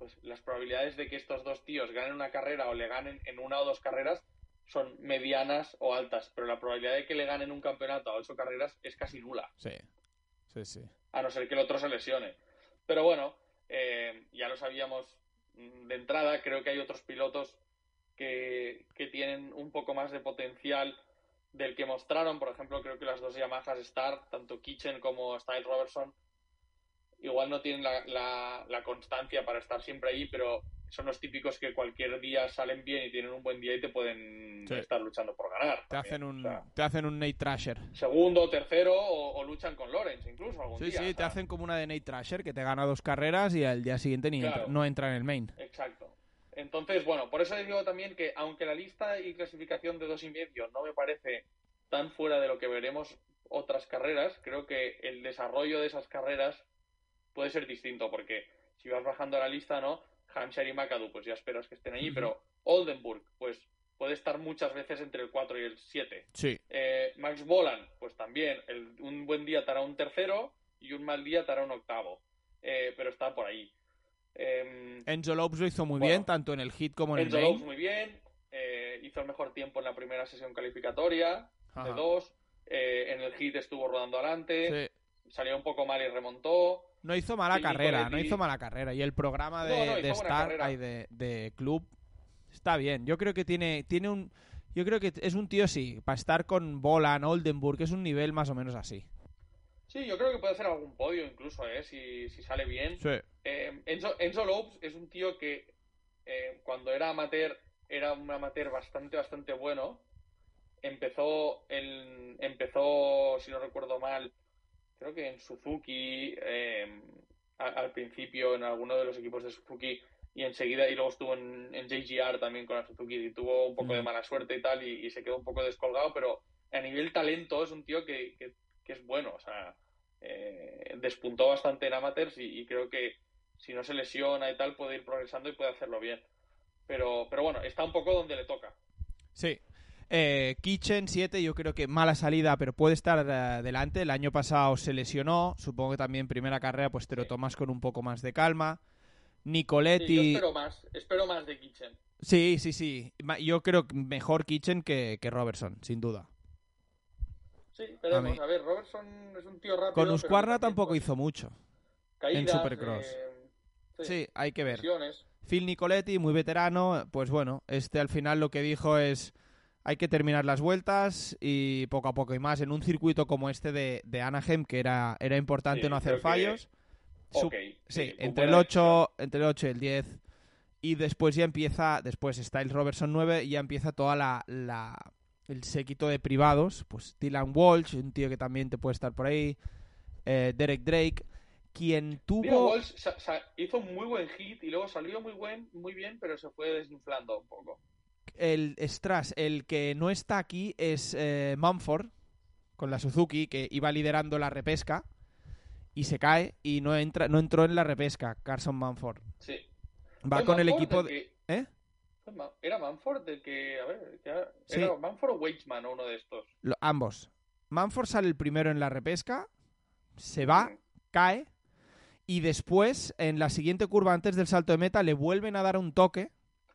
pues las probabilidades de que estos dos tíos ganen una carrera o le ganen en una o dos carreras son medianas o altas, pero la probabilidad de que le ganen un campeonato a ocho carreras es casi nula. Sí, sí, sí. A no ser que el otro se lesione. Pero bueno, eh, ya lo sabíamos de entrada, creo que hay otros pilotos que, que tienen un poco más de potencial del que mostraron. Por ejemplo, creo que las dos Yamahas Star, tanto Kitchen como Style Robertson, igual no tienen la, la, constancia para estar siempre ahí, pero son los típicos que cualquier día salen bien y tienen un buen día y te pueden Sí. estar luchando por ganar. Te también, hacen un, o sea, te hacen un Nate Trasher. segundo, tercero o, o luchan con Lorenz incluso algún Sí, día. sí, o te hacen como una de Nate Trasher que te gana dos carreras y al día siguiente ni Claro. entra- no entra en el main. Exacto. Entonces, bueno, por eso digo también que aunque la lista y clasificación de dos y medio no me parece tan fuera de lo que veremos otras carreras, creo que el desarrollo de esas carreras puede ser distinto, porque si vas bajando la lista, ¿no? Hampshire y McAdoo, pues ya esperas que estén allí, pero Oldenburg, pues puede estar muchas veces entre el 4 y el 7. Sí, Eh, Max Bolan, pues también, el- un buen día te hará un tercero y un mal día te hará un octavo, Eh, pero está por ahí. Em, Enzo Lopes lo hizo muy Bueno. bien, tanto en el hit como en Enzo el Lopes main. muy bien, eh, hizo el mejor tiempo en la primera sesión calificatoria de dos, eh, en el hit estuvo rodando adelante, Sí. salió un poco mal y remontó. No hizo mala Sí, carrera, no hizo mala carrera. Y el programa de, No, no, hizo de Star, ay, de, de Club, está bien. Yo creo que tiene, tiene un... Yo creo que es un tío, sí, para estar con Bolan, Oldenburg, es un nivel más o menos así. Sí, yo creo que puede hacer algún podio incluso, eh, si, si sale bien. Sí. Eh, Enzo, Enzo Lopes es un tío que eh, cuando era amateur era un amateur bastante, bastante bueno. Empezó, en, empezó, si no recuerdo mal, creo que en Suzuki, eh, al principio en alguno de los equipos de Suzuki y enseguida, y luego estuvo en, en JGR también con la Suzuki y tuvo un poco de mala suerte y tal y, y se quedó un poco descolgado, pero a nivel talento es un tío que, que, que es bueno, o sea, eh, despuntó bastante en amateurs y, y creo que si no se lesiona y tal puede ir progresando y puede hacerlo bien. Pero, pero bueno, está un poco donde le toca. Sí. Eh, Kitchen 7, yo creo que mala salida, pero puede estar eh, delante. El año pasado se lesionó. Supongo que también primera carrera, pues te lo tomas con un poco más de calma. Sí, yo Nicoletti. espero más, espero más de Kitchen. Sí, sí, sí. Yo creo mejor Kitchen que, que Robertson, sin duda. Sí, veremos. mí- A, ver, Robertson es un tío rápido. Con pero también, tampoco hizo mucho. caídas, Supercross. eh, Sí, hay que ver. lesiones. Phil Nicoletti, muy veterano, pues bueno, este al final lo que dijo es hay que terminar las vueltas y poco a poco y más. En un circuito como este de, de Anaheim que era, era importante Sí, no hacer que- fallos. Ok, sí, entre el buena 8, entre el 8 y el 10 y después ya empieza, después está el Robertson 9 y ya empieza toda la, la el séquito de privados, pues Dylan Walsh, un tío que también te puede estar por ahí, eh, Derek Drake, quien tuvo Mira, Walsh hizo un muy buen hit y luego salió muy buen, muy bien, pero se fue desinflando un poco. El Stras, el que no está aquí es eh, Mumford con la Suzuki que iba liderando la repesca y se cae y no entra no entró en la repesca Carson Mumford. Sí. Va Fue con el Manford equipo de... que- ¿Eh? ¿Era Manford el que, a ver, ya- Sí. era Manford o Weitzman o uno de estos? Lo- ambos. Mumford sale el primero en la repesca, se va, Mm. cae y después en la siguiente curva antes del salto de meta le vuelven a dar un toque.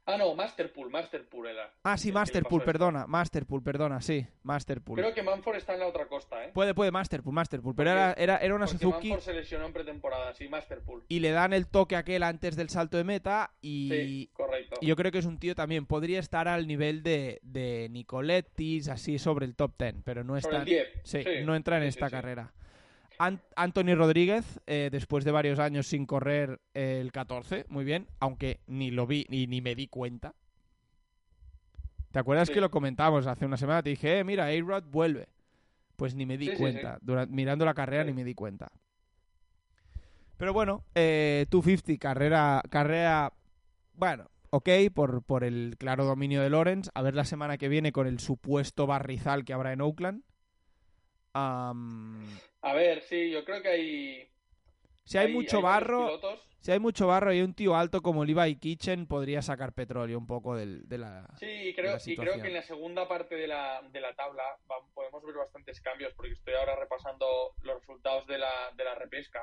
Ah, no, Masterpool, Masterpool era. Ah, sí, Masterpool, perdona, Masterpool, perdona, sí, Masterpool. Creo que Manford está en la otra costa, ¿eh? Puede, puede, Masterpool, Masterpool, pero era, era, era una Porque Suzuki Manford se lesionó en pretemporada, sí, Masterpool. y le dan el toque aquel antes del salto de meta y, Sí, correcto. y yo creo que es un tío también, podría estar al nivel de, de Nicolettis, así sobre el top 10, pero no está, el 10. sí, sí. no entra en Sí, esta carrera. An- Anthony Rodríguez, eh, después de varios años sin correr eh, el 14, muy bien, aunque ni lo vi ni, ni me di cuenta. ¿Te acuerdas Sí. que lo comentamos hace una semana? Te dije, eh, mira, A-Rod vuelve. Pues ni me di Sí, sí, cuenta. Mirando la carrera ni me di cuenta. Pero bueno, eh, 250, carrera, carrera, bueno, ok, por, por el claro dominio de Lawrence. A ver la semana que viene con el supuesto barrizal que habrá en Oakland. A ver, sí, yo creo que hay. si hay, mucho barro, pilotos. si hay mucho barro y un tío alto como Levi Kitchen podría sacar petróleo un poco del, de la... Sí, y de creo, y creo que en la segunda parte de la, de la tabla va- podemos ver bastantes cambios, porque estoy ahora repasando los resultados de la, de la repesca.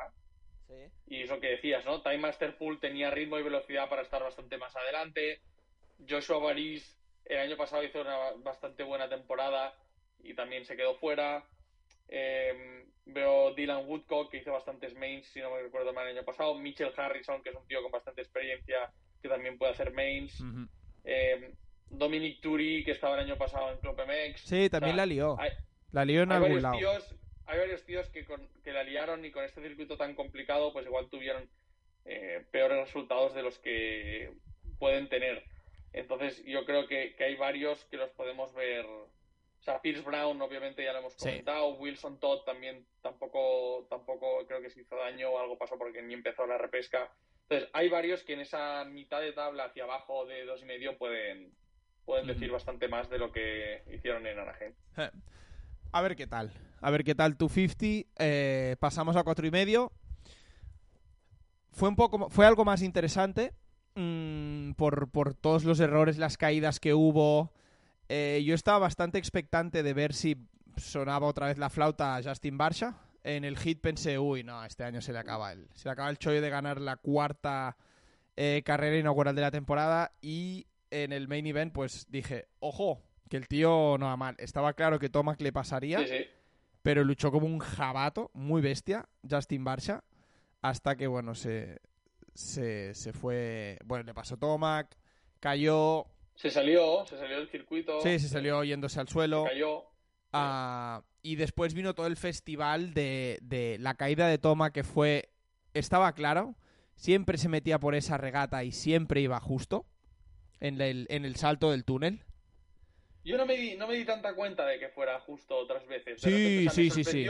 Y eso que decías, ¿no? Time Master Pool tenía ritmo y velocidad para estar bastante más adelante. Joshua Baris el año pasado hizo una bastante buena temporada y también se quedó fuera. Eh, veo Dylan Woodcock, que hizo bastantes mains, si no me recuerdo mal, el año pasado. Mitchell Harrison, que es un tío con bastante experiencia, que también puede hacer mains. Eh, Dominic Turi, que estaba el año pasado en Club MX. Sí, también O sea, la lió. hay- La lió en algún lado. tíos, hay varios tíos que, con- que la liaron y con este circuito tan complicado, pues igual tuvieron eh, peores resultados de los que pueden tener. Entonces yo creo que, hay varios que los podemos ver. O sea, Pierce Brown, obviamente ya lo hemos comentado. Wilson Todd también tampoco, tampoco creo que se hizo daño o algo pasó porque ni empezó la repesca. Entonces, hay varios que en esa mitad de tabla hacia abajo de dos y medio pueden, pueden decir bastante más de lo que hicieron en Anaheim. Eh, a ver qué tal. A ver qué tal tu 50. Eh, pasamos a cuatro y medio. Fue un poco, fue algo más interesante mm, por, todos los errores, las caídas que hubo. Eh, yo estaba bastante expectante de ver si sonaba otra vez la flauta a Justin Barsha. En el hit pensé, uy, no, este año se le acaba el, se le acaba el chollo de ganar la cuarta eh, carrera inaugural de la temporada y en el main event pues dije, ojo, que el tío no va mal. Estaba claro que Tomac le pasaría, pero luchó como un jabato, muy bestia, Justin Barsha, hasta que, bueno, se, se, se fue... Bueno, le pasó Tomac, cayó... Se salió, se salió del circuito. Sí, se salió yéndose al suelo. cayó. Ah, y después vino todo el festival de, de la caída de Toma, que fue... Estaba claro, siempre se metía por esa regata y siempre iba justo en el, en el salto del túnel. Yo no me, di, no me di tanta cuenta de que fuera justo otras veces. sí, sí, sí, sí.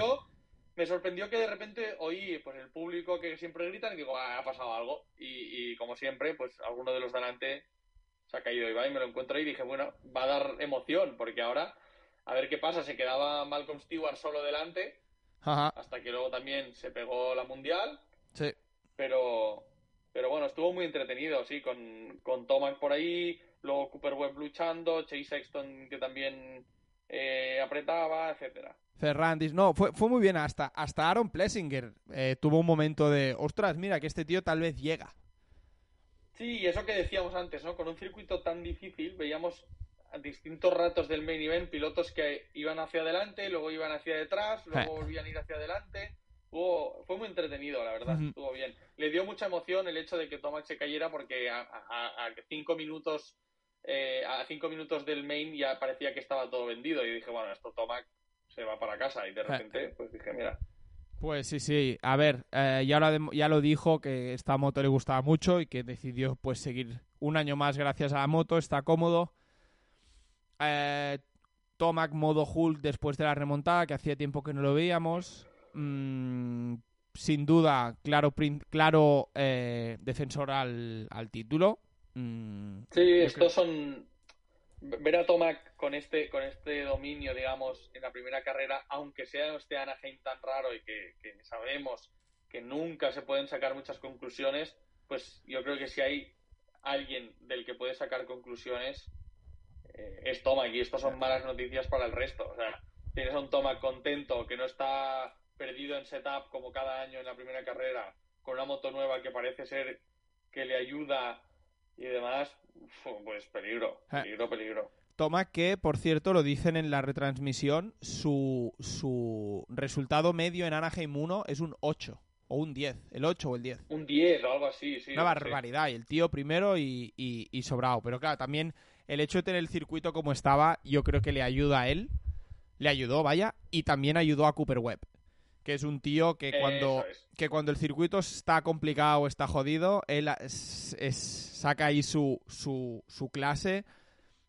Me sorprendió que de repente oí pues el público que siempre gritan y digo, ah, ha pasado algo. Y, como siempre, pues alguno de los delante se ha caído y me lo encuentro y dije, bueno, va a dar emoción, porque ahora a ver qué pasa. Se quedaba Malcolm Stewart solo delante, hasta que luego también se pegó la mundial. Sí. Pero, pero bueno, estuvo muy entretenido, sí, con, con Tomac por ahí, luego Cooper Webb luchando, Chase Sexton que también eh, apretaba, etcétera. Ferrandis, no, fue, fue muy bien, hasta, hasta Aaron Plessinger eh, tuvo un momento de, ostras, mira, que este tío tal vez llega. Sí, y eso que decíamos antes, ¿no? Con un circuito tan difícil, veíamos a distintos ratos del main event pilotos que iban hacia adelante, luego iban hacia detrás, luego volvían a ir hacia adelante. fue muy entretenido, la verdad, estuvo bien. Le dio mucha emoción el hecho de que Tomac se cayera porque a, a cinco minutos eh, a cinco minutos del main ya parecía que estaba todo vendido y dije, bueno, esto Tomac se va para casa y de repente pues dije, mira. Pues sí, sí. A ver, eh, ya, lo, ya lo dijo que esta moto le gustaba mucho y que decidió pues seguir un año más gracias a la moto, está cómodo. Eh, Tomac modo Hulk después de la remontada, que hacía tiempo que no lo veíamos. Mm, sin duda, claro, claro defensor al, al título. Mm, sí, estos son. Ver a Tomac con este, con este dominio, digamos, en la primera carrera, aunque sea este Anaheim tan raro y que, sabemos que nunca se pueden sacar muchas conclusiones, pues yo creo que si hay alguien del que puede sacar conclusiones, eh, es Tomac. Y esto son malas noticias para el resto. O sea, tienes a un Tomac contento, que no está perdido en setup como cada año en la primera carrera, con una moto nueva que parece ser que le ayuda y demás, pues peligro, ah. peligro, peligro. Toma que, por cierto, lo dicen en la retransmisión, su, su resultado medio en Anaheim 1 es un 8 o un 10, el 8 o el 10. Un 10 o algo así, sí. Una barbaridad, y el tío primero y, y, sobrado. Pero claro, también el hecho de tener el circuito como estaba, yo creo que le ayuda a él, le ayudó, vaya, y también ayudó a Cooper Webb que es un tío que cuando, que cuando el circuito está complicado o está jodido, él es, saca ahí su, su, su, clase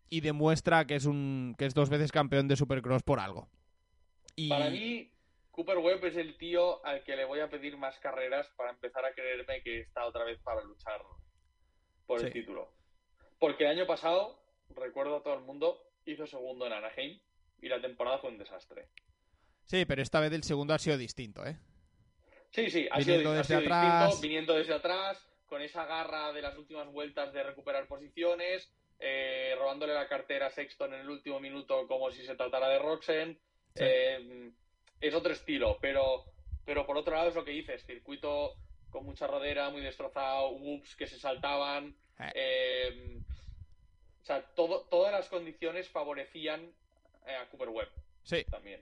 y demuestra que es un que es dos veces campeón de Supercross por algo. Y... Para mí, Cooper Webb es el tío al que le voy a pedir más carreras para empezar a creerme que está otra vez para luchar por el título. Porque el año pasado, recuerdo a todo el mundo, hizo segundo en Anaheim y la temporada fue un desastre. Sí, pero esta vez el segundo ha sido distinto, ¿eh? Sí, sí, ha sido, desde atrás... distinto, viniendo desde atrás, con esa garra de las últimas vueltas de recuperar posiciones, eh, robándole la cartera a Sexton en el último minuto como si se tratara de Roxen. Eh, es otro estilo, pero, pero por otro lado es lo que dices, circuito con mucha rodera, muy destrozado, whoops que se saltaban. Eh. o sea, todo, todas las condiciones favorecían a Cooper Webb. Sí. También.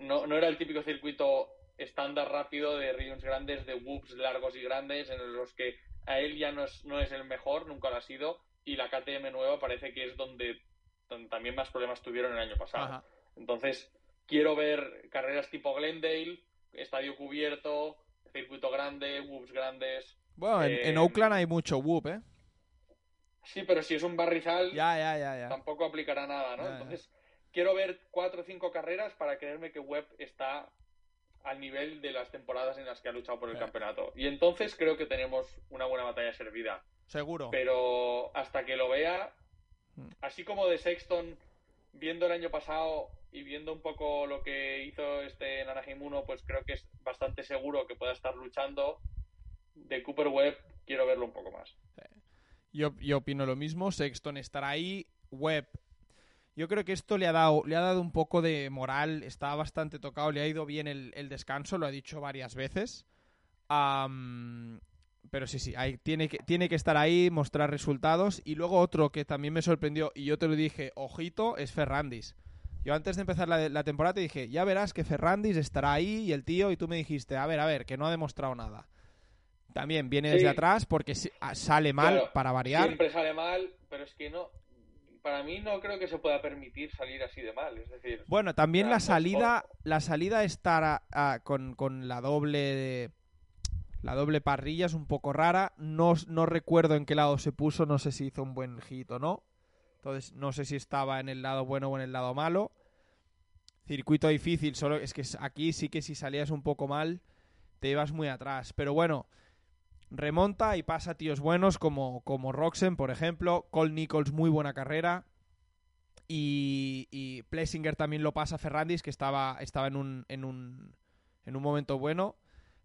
no, no, era el típico circuito estándar rápido de ríos grandes, de whoops largos y grandes, en los que a él ya no es, no es el mejor, nunca lo ha sido, y la KTM nueva parece que es donde, también más problemas tuvieron el año pasado. Entonces, quiero ver carreras tipo Glendale, estadio cubierto, circuito grande, whoops grandes. Bueno, en, eh, Oakland hay mucho whoop, ¿eh? Sí, pero si es un barrizal, ya, ya, ya, ya. tampoco aplicará nada, ¿no? Entonces, quiero ver cuatro o cinco carreras para creerme que Webb está al nivel de las temporadas en las que ha luchado por el campeonato. Y entonces creo que tenemos una buena batalla servida. Seguro. Pero hasta que lo vea, mm. así como de Sexton, viendo el año pasado y viendo un poco lo que hizo este 1, pues creo que es bastante seguro que pueda estar luchando. De Cooper Webb quiero verlo un poco más. Yo, yo opino lo mismo. Sexton estará ahí. Webb yo creo que esto le ha dado, le ha dado un poco de moral, está bastante tocado, le ha ido bien el, descanso, lo ha dicho varias veces. pero sí, sí, tiene, que, tiene que estar ahí, mostrar resultados. Y luego otro que también me sorprendió, y yo te lo dije, ojito, es Ferrandis. Yo antes de empezar la, temporada te dije, ya verás que Ferrandis estará ahí y el tío, y tú me dijiste, a ver, a ver, que no ha demostrado nada. También viene desde atrás porque sale mal para variar. Siempre sale mal, pero es que no, para mí no creo que se pueda permitir salir así de mal. Es decir, bueno, también la salida, la salida estar con, la doble la doble parrilla es un poco rara. No, no recuerdo en qué lado se puso, no sé si hizo un buen hit o no. Entonces, no sé si estaba en el lado bueno o en el lado malo. Circuito difícil, solo es que aquí sí que si salías un poco mal, te ibas muy atrás. Pero bueno, remonta y pasa tíos buenos como, como Roxen, por ejemplo. Cole Nichols, muy buena carrera. Y, y Plessinger también lo pasa Ferrandis, que estaba, estaba en, un, en, un, en un momento bueno.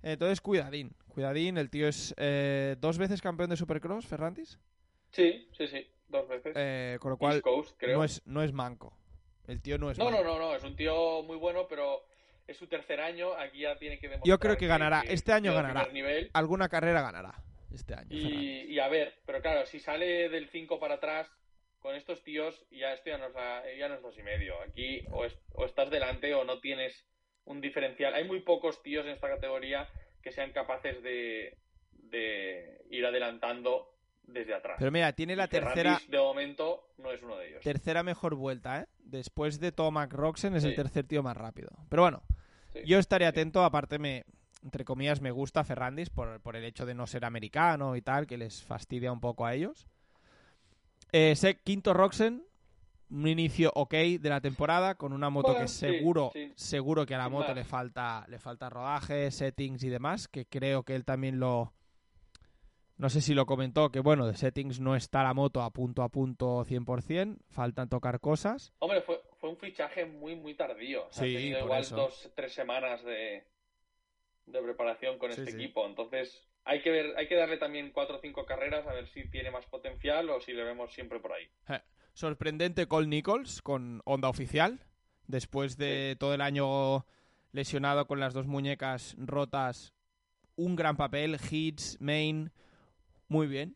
Entonces, cuidadín, cuidadín. El tío es eh, dos veces campeón de Supercross, Ferrandis. Sí, sí, sí, dos veces. Eh, con lo cual, No, es, no es manco. El tío no es no, No, no, no, es un tío muy bueno, pero es su tercer año, aquí ya tiene que demostrar. Yo creo que ganará, este año ganará. Alguna carrera ganará este año. Y, a ver, pero claro, si sale del 5 para atrás, con estos tíos, ya esto ya no es, ya no es dos y medio. Aquí o, o estás delante o no tienes un diferencial. Hay muy pocos tíos en esta categoría que sean capaces de, de ir adelantando desde atrás. Pero mira, tiene la tercera. De momento no es uno de ellos. Tercera mejor vuelta, ¿eh? Después de Tomac Roxen es el tercer tío más rápido. Pero bueno, yo estaré atento. Aparte, me, entre comillas, me gusta Ferrandis por, por, el hecho de no ser americano y tal, que les fastidia un poco a ellos. Eh, quinto Roxen, un inicio ok de la temporada con una moto que seguro seguro que a la moto le falta le falta rodaje, settings y demás, que creo que él también lo no sé si lo comentó, que bueno, de settings no está la moto a punto a punto 100%, faltan tocar cosas. Hombre, fue, fue un fichaje muy, muy tardío. O sea, sí, ha tenido igual dos, tres semanas de, de preparación con este equipo. Entonces, hay que ver, hay que darle también cuatro o cinco carreras a ver si tiene más potencial o si le vemos siempre por ahí. Sorprendente Cole Nichols con onda oficial, después de todo el año lesionado con las dos muñecas rotas, un gran papel, hits, main, muy bien.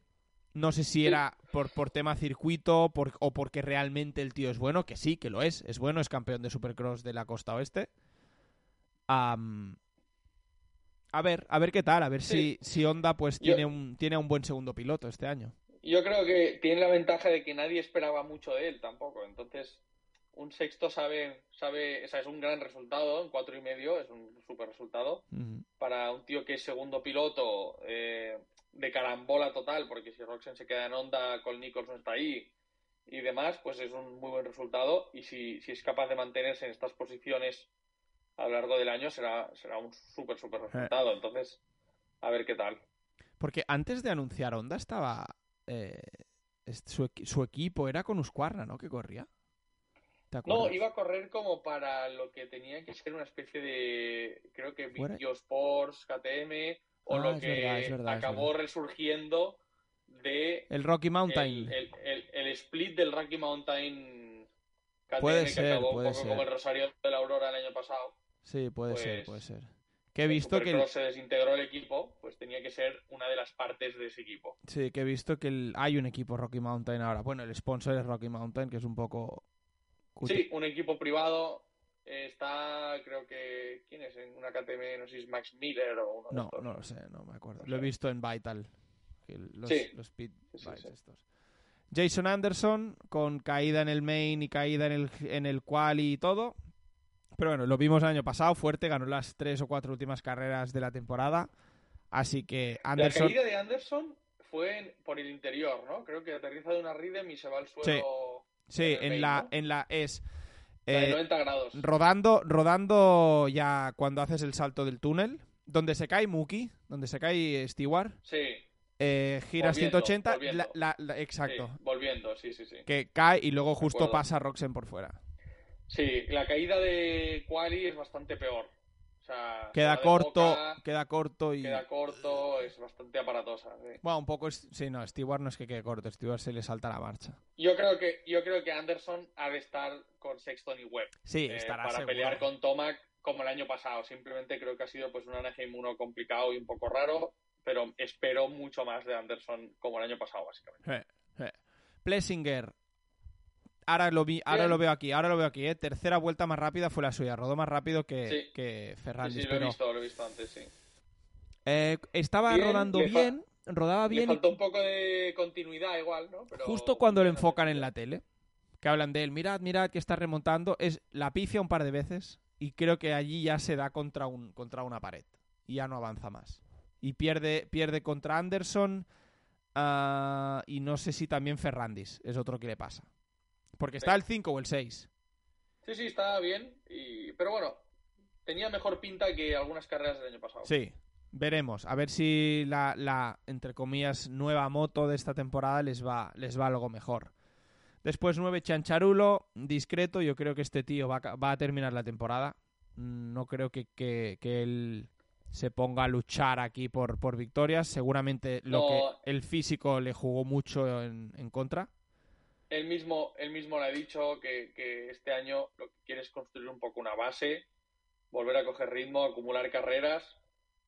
No sé si era por, por tema circuito o porque realmente el tío es bueno, que sí, que lo es. Es bueno, es campeón de Supercross de la costa oeste. a ver, a ver qué tal, a ver si, si Honda pues tiene, un, tiene un buen segundo piloto este año. Yo creo que tiene la ventaja de que nadie esperaba mucho de él tampoco. Entonces, un sexto sabe, sabe, o sea, es un gran resultado, en cuatro y medio, es un super resultado. Para un tío que es segundo piloto, eh, de carambola total, porque si Roxen se queda en onda, Col Nichols no está ahí y demás, pues es un muy buen resultado. Y si, si es capaz de mantenerse en estas posiciones a lo largo del año, será, será un súper, súper eh. resultado. Entonces, a ver qué tal. Porque antes de anunciar Honda estaba. Eh, su, su, equipo era con Husqvarna, ¿no? Que corría. No, iba a correr como para lo que tenía que ser una especie de. Creo que Video Sports, KTM o lo que acabó resurgiendo de el Rocky Mountain. el, split del Rocky Mountain puede ser, que acabó puede un poco como el Rosario de la Aurora el año pasado sí puede ser pues puede ser. Que he visto que se desintegró el equipo pues tenía que ser una de las partes de ese equipo. Sí que he visto que hay un equipo Rocky Mountain ahora. Bueno el sponsor es Rocky Mountain que es un poco sí un equipo privado Está, creo que. ¿Quién es? En una KTM, no sé si es Max Miller o uno No, no lo sé, no me acuerdo. Lo he visto en Vital. Los, los Speed estos. Jason Anderson, con caída en el main y caída en el, en el quali y todo. Pero bueno, lo vimos el año pasado, fuerte, ganó las tres o cuatro últimas carreras de la temporada. Así que Anderson. La caída de Anderson fue por el interior, ¿no? Creo que aterriza de una Ridem y se va al suelo. Sí, en, la, en la es. 90 eh, grados. Rodando, rodando ya cuando haces el salto del túnel, donde se cae Muki, donde se cae Stewart. Sí. Eh, giras 180, exacto. volviendo, sí, sí, sí. Que cae y luego justo pasa Roxen por fuera. Sí, la caída de Quali es bastante peor. Queda corto, queda corto y... Queda corto, es bastante aparatosa. Bueno, un poco... Sí, no, Stewart no es que quede corto, Stewart se le salta la marcha. Yo creo que, yo creo que Anderson ha de estar con Sexton y Webb. Sí, eh, estará Para pelear con Tomac como el año pasado. Simplemente creo que ha sido pues un Anaheim 1 complicado y un poco raro, pero espero mucho más de Anderson como el año pasado, básicamente. Eh, Plessinger ahora lo vi, ahora lo veo aquí, ahora lo veo aquí, ¿eh? Tercera vuelta más rápida fue la suya, rodó más rápido que, que Ferrari. Sí, lo, he visto, lo he visto antes, sí. Eh, estaba rodando bien, rodaba bien. Le faltó un poco de continuidad igual, ¿no? Justo cuando lo enfocan en la tele, que hablan de él, mirad, mirad que está remontando, es la pifia un par de veces y creo que allí ya se da contra, un, contra una pared y ya no avanza más. Y pierde, pierde contra Anderson ah, y no sé si también Ferrandis es otro que le pasa. Porque está el 5 o el 6. Sí, sí, está bien. Y... Pero bueno, tenía mejor pinta que algunas carreras del año pasado. Sí, veremos. A ver si la, la, entre comillas, nueva moto de esta temporada les va, les va algo mejor. Después 9 Chancharulo, discreto. Yo creo que este tío va, va a terminar la temporada. No creo que, que, él se ponga a luchar aquí por, por victorias. Seguramente lo que el físico le jugó mucho en, en contra. Él mismo, él mismo le ha dicho que, este año lo que quiere es construir un poco una base, volver a coger ritmo, acumular carreras,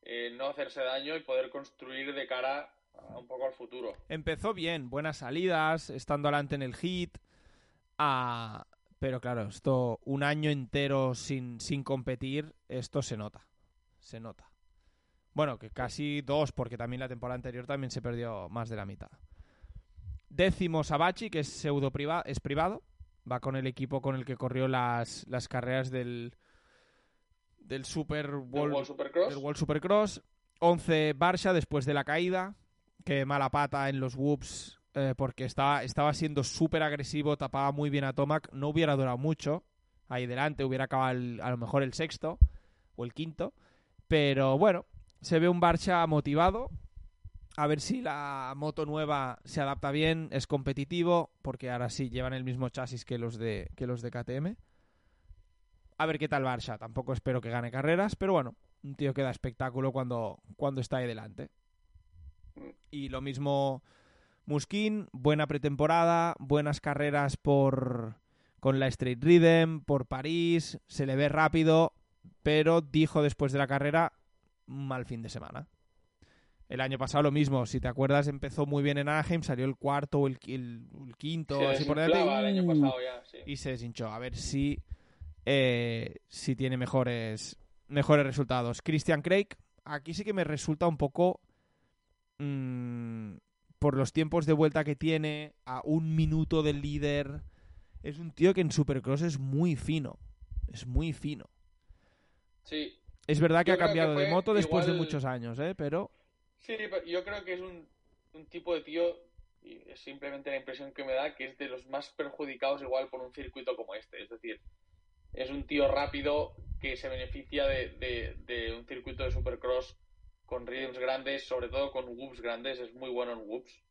eh, no hacerse daño y poder construir de cara un poco al futuro. Empezó bien, buenas salidas, estando adelante en el hit. Pero claro, esto un año entero sin, sin competir, esto se nota. Se nota. Bueno, que casi dos, porque también la temporada anterior también se perdió más de la mitad. Décimo Sabachi, que es pseudo privado, es privado. Va con el equipo con el que corrió las, las carreras del, del Super World, Supercross. Del World Supercross. 11 Barsha después de la caída. Que mala pata en los whoops eh, porque estaba, estaba siendo súper agresivo, tapaba muy bien a Tomac. No hubiera durado mucho. Ahí delante hubiera acabado a lo mejor el sexto o el quinto. Pero bueno, se ve un Barsha motivado a ver si la moto nueva se adapta bien, es competitivo, porque ahora sí llevan el mismo chasis que los de, que los de KTM. A ver qué tal Barça. Tampoco espero que gane carreras, pero bueno, un tío que da espectáculo cuando, cuando está ahí delante. Y lo mismo Muskin, buena pretemporada, buenas carreras por con la Street Rhythm, por París, se le ve rápido, pero dijo después de la carrera mal fin de semana. El año pasado lo mismo, si te acuerdas, empezó muy bien en Anaheim, salió el cuarto o el, quinto, así por delante. Y se deshinchó. A ver si, eh, si tiene mejores, mejores resultados. Christian Craig, aquí sí que me resulta un poco. Mm, por los tiempos de vuelta que tiene, a un minuto del líder. Es un tío que en Supercross es muy fino. Es muy fino. Sí. Es verdad que ha cambiado de moto después de muchos años, ¿eh? Pero. Sí, yo creo que es un, tipo de tío, y es simplemente la impresión que me da, que es de los más perjudicados igual por un circuito como este. Es decir, es un tío rápido que se beneficia de, un circuito de supercross con rhythms grandes, sobre todo con whoops grandes, es muy bueno en whoops.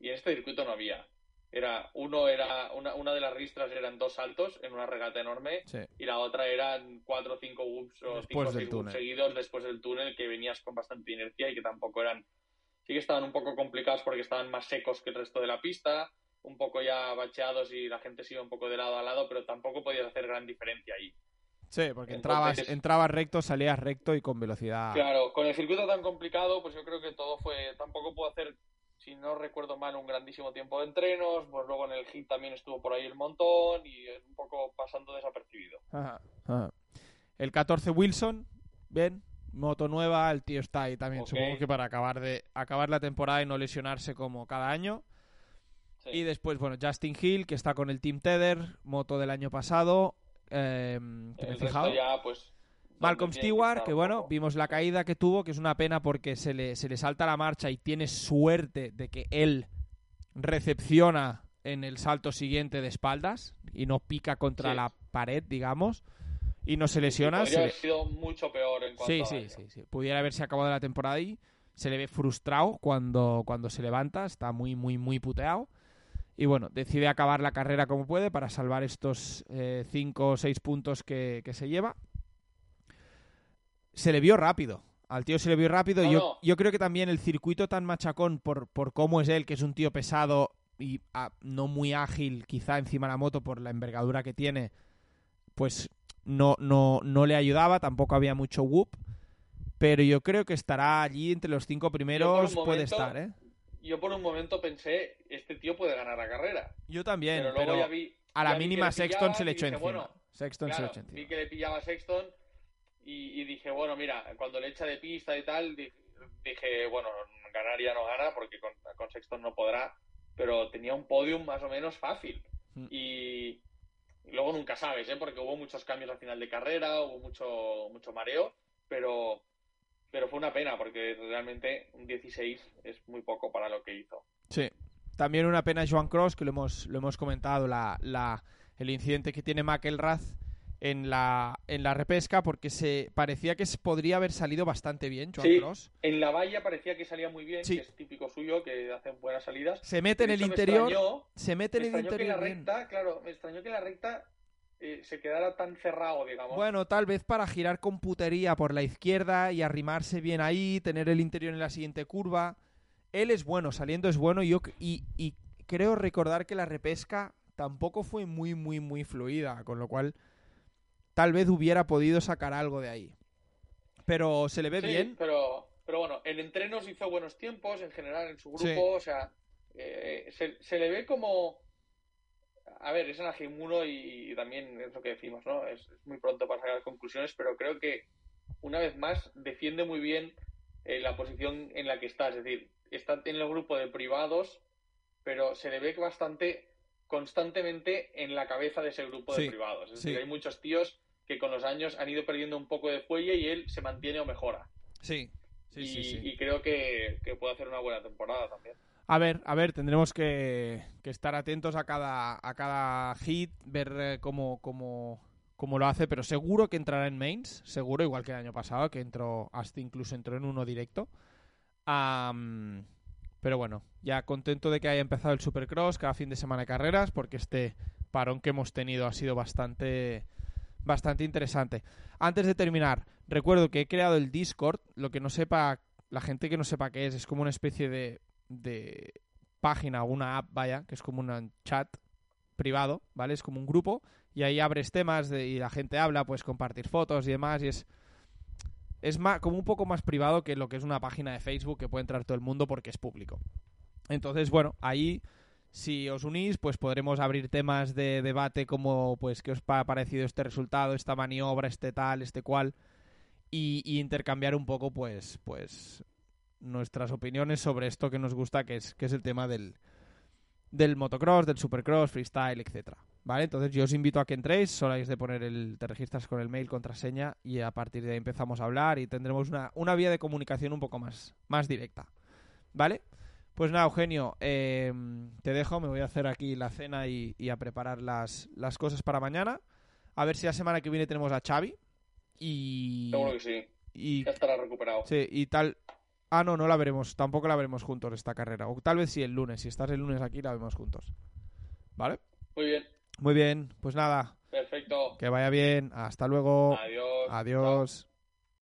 Y en este circuito no había. Era, uno era, una, una de las ristras eran dos saltos en una regata enorme y la otra eran cuatro o cinco whoops o cinco whoops seguidos después del túnel que venías con bastante inercia y que tampoco eran, sí que estaban un poco complicados porque estaban más secos que el resto de la pista, un poco ya bacheados y la gente se iba un poco de lado a lado, pero tampoco podías hacer gran diferencia ahí. Sí, porque entrabas, entrabas recto, salías recto y con velocidad. Claro, con el circuito tan complicado, pues yo creo que todo fue. Tampoco puedo hacer si no recuerdo mal, un grandísimo tiempo de entrenos, pues luego en el hit también estuvo por ahí el montón y un poco pasando desapercibido. El 14 Wilson, bien, moto nueva, el tío está ahí también, supongo que para acabar de acabar la temporada y no lesionarse como cada año. Y después, bueno, Justin Hill, que está con el Team Tether, moto del año pasado, eh, que me he fijado. Ya, pues, Malcolm Stewart, que bueno, vimos la caída que tuvo, que es una pena porque se le, se le salta la marcha y tiene suerte de que él recepciona en el salto siguiente de espaldas y no pica contra la pared, digamos, y no se lesiona. podría haber sido mucho peor en cuanto sí, a sí, sí, sí. Pudiera haberse acabado la temporada ahí. Se le ve frustrado cuando, cuando se levanta, está muy, muy, muy puteado. Y bueno, decide acabar la carrera como puede para salvar estos 5 o 6 puntos que, que se lleva. Se le vio rápido. Al tío se le vio rápido. No, yo, no. yo creo que también el circuito tan machacón por, por cómo es él, que es un tío pesado y ah, no muy ágil, quizá encima de la moto por la envergadura que tiene, pues no, no, no le ayudaba. Tampoco había mucho whoop. Pero yo creo que estará allí entre los cinco primeros. Puede estar, ¿eh? Yo por un momento pensé, este tío puede ganar la carrera. Yo también, pero pero, luego ya vi, a la mínima Sexton se le echó encima. bueno, Sexton se le echó encima. vi que le pillaba a Sexton y, y dije, bueno, mira, cuando le echa de pista y tal, di- dije, bueno, ganar ya no gana porque con, con Sexton no podrá, pero tenía un podium más o menos fácil. Mm. Y luego nunca sabes, ¿eh? porque hubo muchos cambios al final de carrera, hubo mucho, mucho mareo, pero, pero fue una pena porque realmente un 16 es muy poco para lo que hizo. Sí. También una pena Joan Cross, que lo hemos, lo hemos comentado, la, la, el incidente que tiene McElrath en la, en la repesca, porque se parecía que podría haber salido bastante bien Joan Sí. Cross. En la valla parecía que salía muy bien, Sí. que es típico suyo, que hacen buenas salidas. Se mete en el interior, extrañó- se mete en me el extrañó que la interior bien. recta, claro, me extrañó que la recta eh, se quedara tan cerrado, digamos. Bueno, tal vez para girar con putería por la izquierda y arrimarse bien ahí, tener el interior en la siguiente curva. Él es bueno, saliendo es bueno y, yo, y, y creo recordar que la repesca tampoco fue muy, muy, muy fluida, con lo cual tal vez hubiera podido sacar algo de ahí. Pero se le ve Sí, bien. Pero, pero bueno, en entrenos hizo buenos tiempos, en general en su grupo, Sí. o sea, eh, se, se le ve como... A ver, es G1 y, y también es lo que decimos, ¿no? Es, es muy pronto para sacar conclusiones, pero creo que una vez más defiende muy bien eh, la posición en la que está, es decir, está en el grupo de privados, pero se le ve bastante constantemente en la cabeza de ese grupo Sí, de privados. Es sí. decir, hay muchos tíos que con los años han ido perdiendo un poco de fuelle y él se mantiene o mejora. Sí, sí, y, sí, sí. y creo que, que puede hacer una buena temporada también. A ver, a ver, tendremos que, que estar atentos a cada, a cada hit, ver eh, cómo, cómo, cómo lo hace, pero seguro que entrará en mains, seguro, igual que el año pasado, que entró, hasta incluso entró en uno directo. Pero bueno, ya contento de que haya empezado el Supercross, cada fin de semana de carreras, porque este parón que hemos tenido ha sido bastante, bastante interesante. Antes de terminar, recuerdo que he creado el Discord, lo que no sepa, la gente que no sepa qué es, es como una especie de, de página o una app, vaya, que es como un chat privado, ¿vale? Es como un grupo y ahí abres temas y la gente habla, puedes compartir fotos y demás y es es más, como un poco más privado que lo que es una página de Facebook que puede entrar todo el mundo porque es público. Entonces, bueno, ahí si os unís, pues podremos abrir temas de debate como, pues, qué os ha parecido este resultado, esta maniobra, este tal, este cual, y, intercambiar un poco, pues, pues, nuestras opiniones sobre esto que nos gusta, que es, que es el tema del, del motocross, del supercross, freestyle, etcétera. ¿Vale? Entonces yo os invito a que entréis, solo habéis de poner el, te registras con el mail, contraseña, y a partir de ahí empezamos a hablar y tendremos una, una vía de comunicación un poco más, más directa. ¿Vale? Pues nada, Eugenio, eh, te dejo, me voy a hacer aquí la cena y, y a preparar las, las cosas para mañana. A ver si la semana que viene tenemos a Xavi. Y, Seguro que sí. y Ya estará recuperado. Sí, y tal. Ah, no, no la veremos. Tampoco la veremos juntos esta carrera. O tal vez sí el lunes. Si estás el lunes aquí, la vemos juntos. ¿Vale? Muy bien. Muy bien. Pues nada. Perfecto. Que vaya bien. Hasta luego. Adiós. Adiós.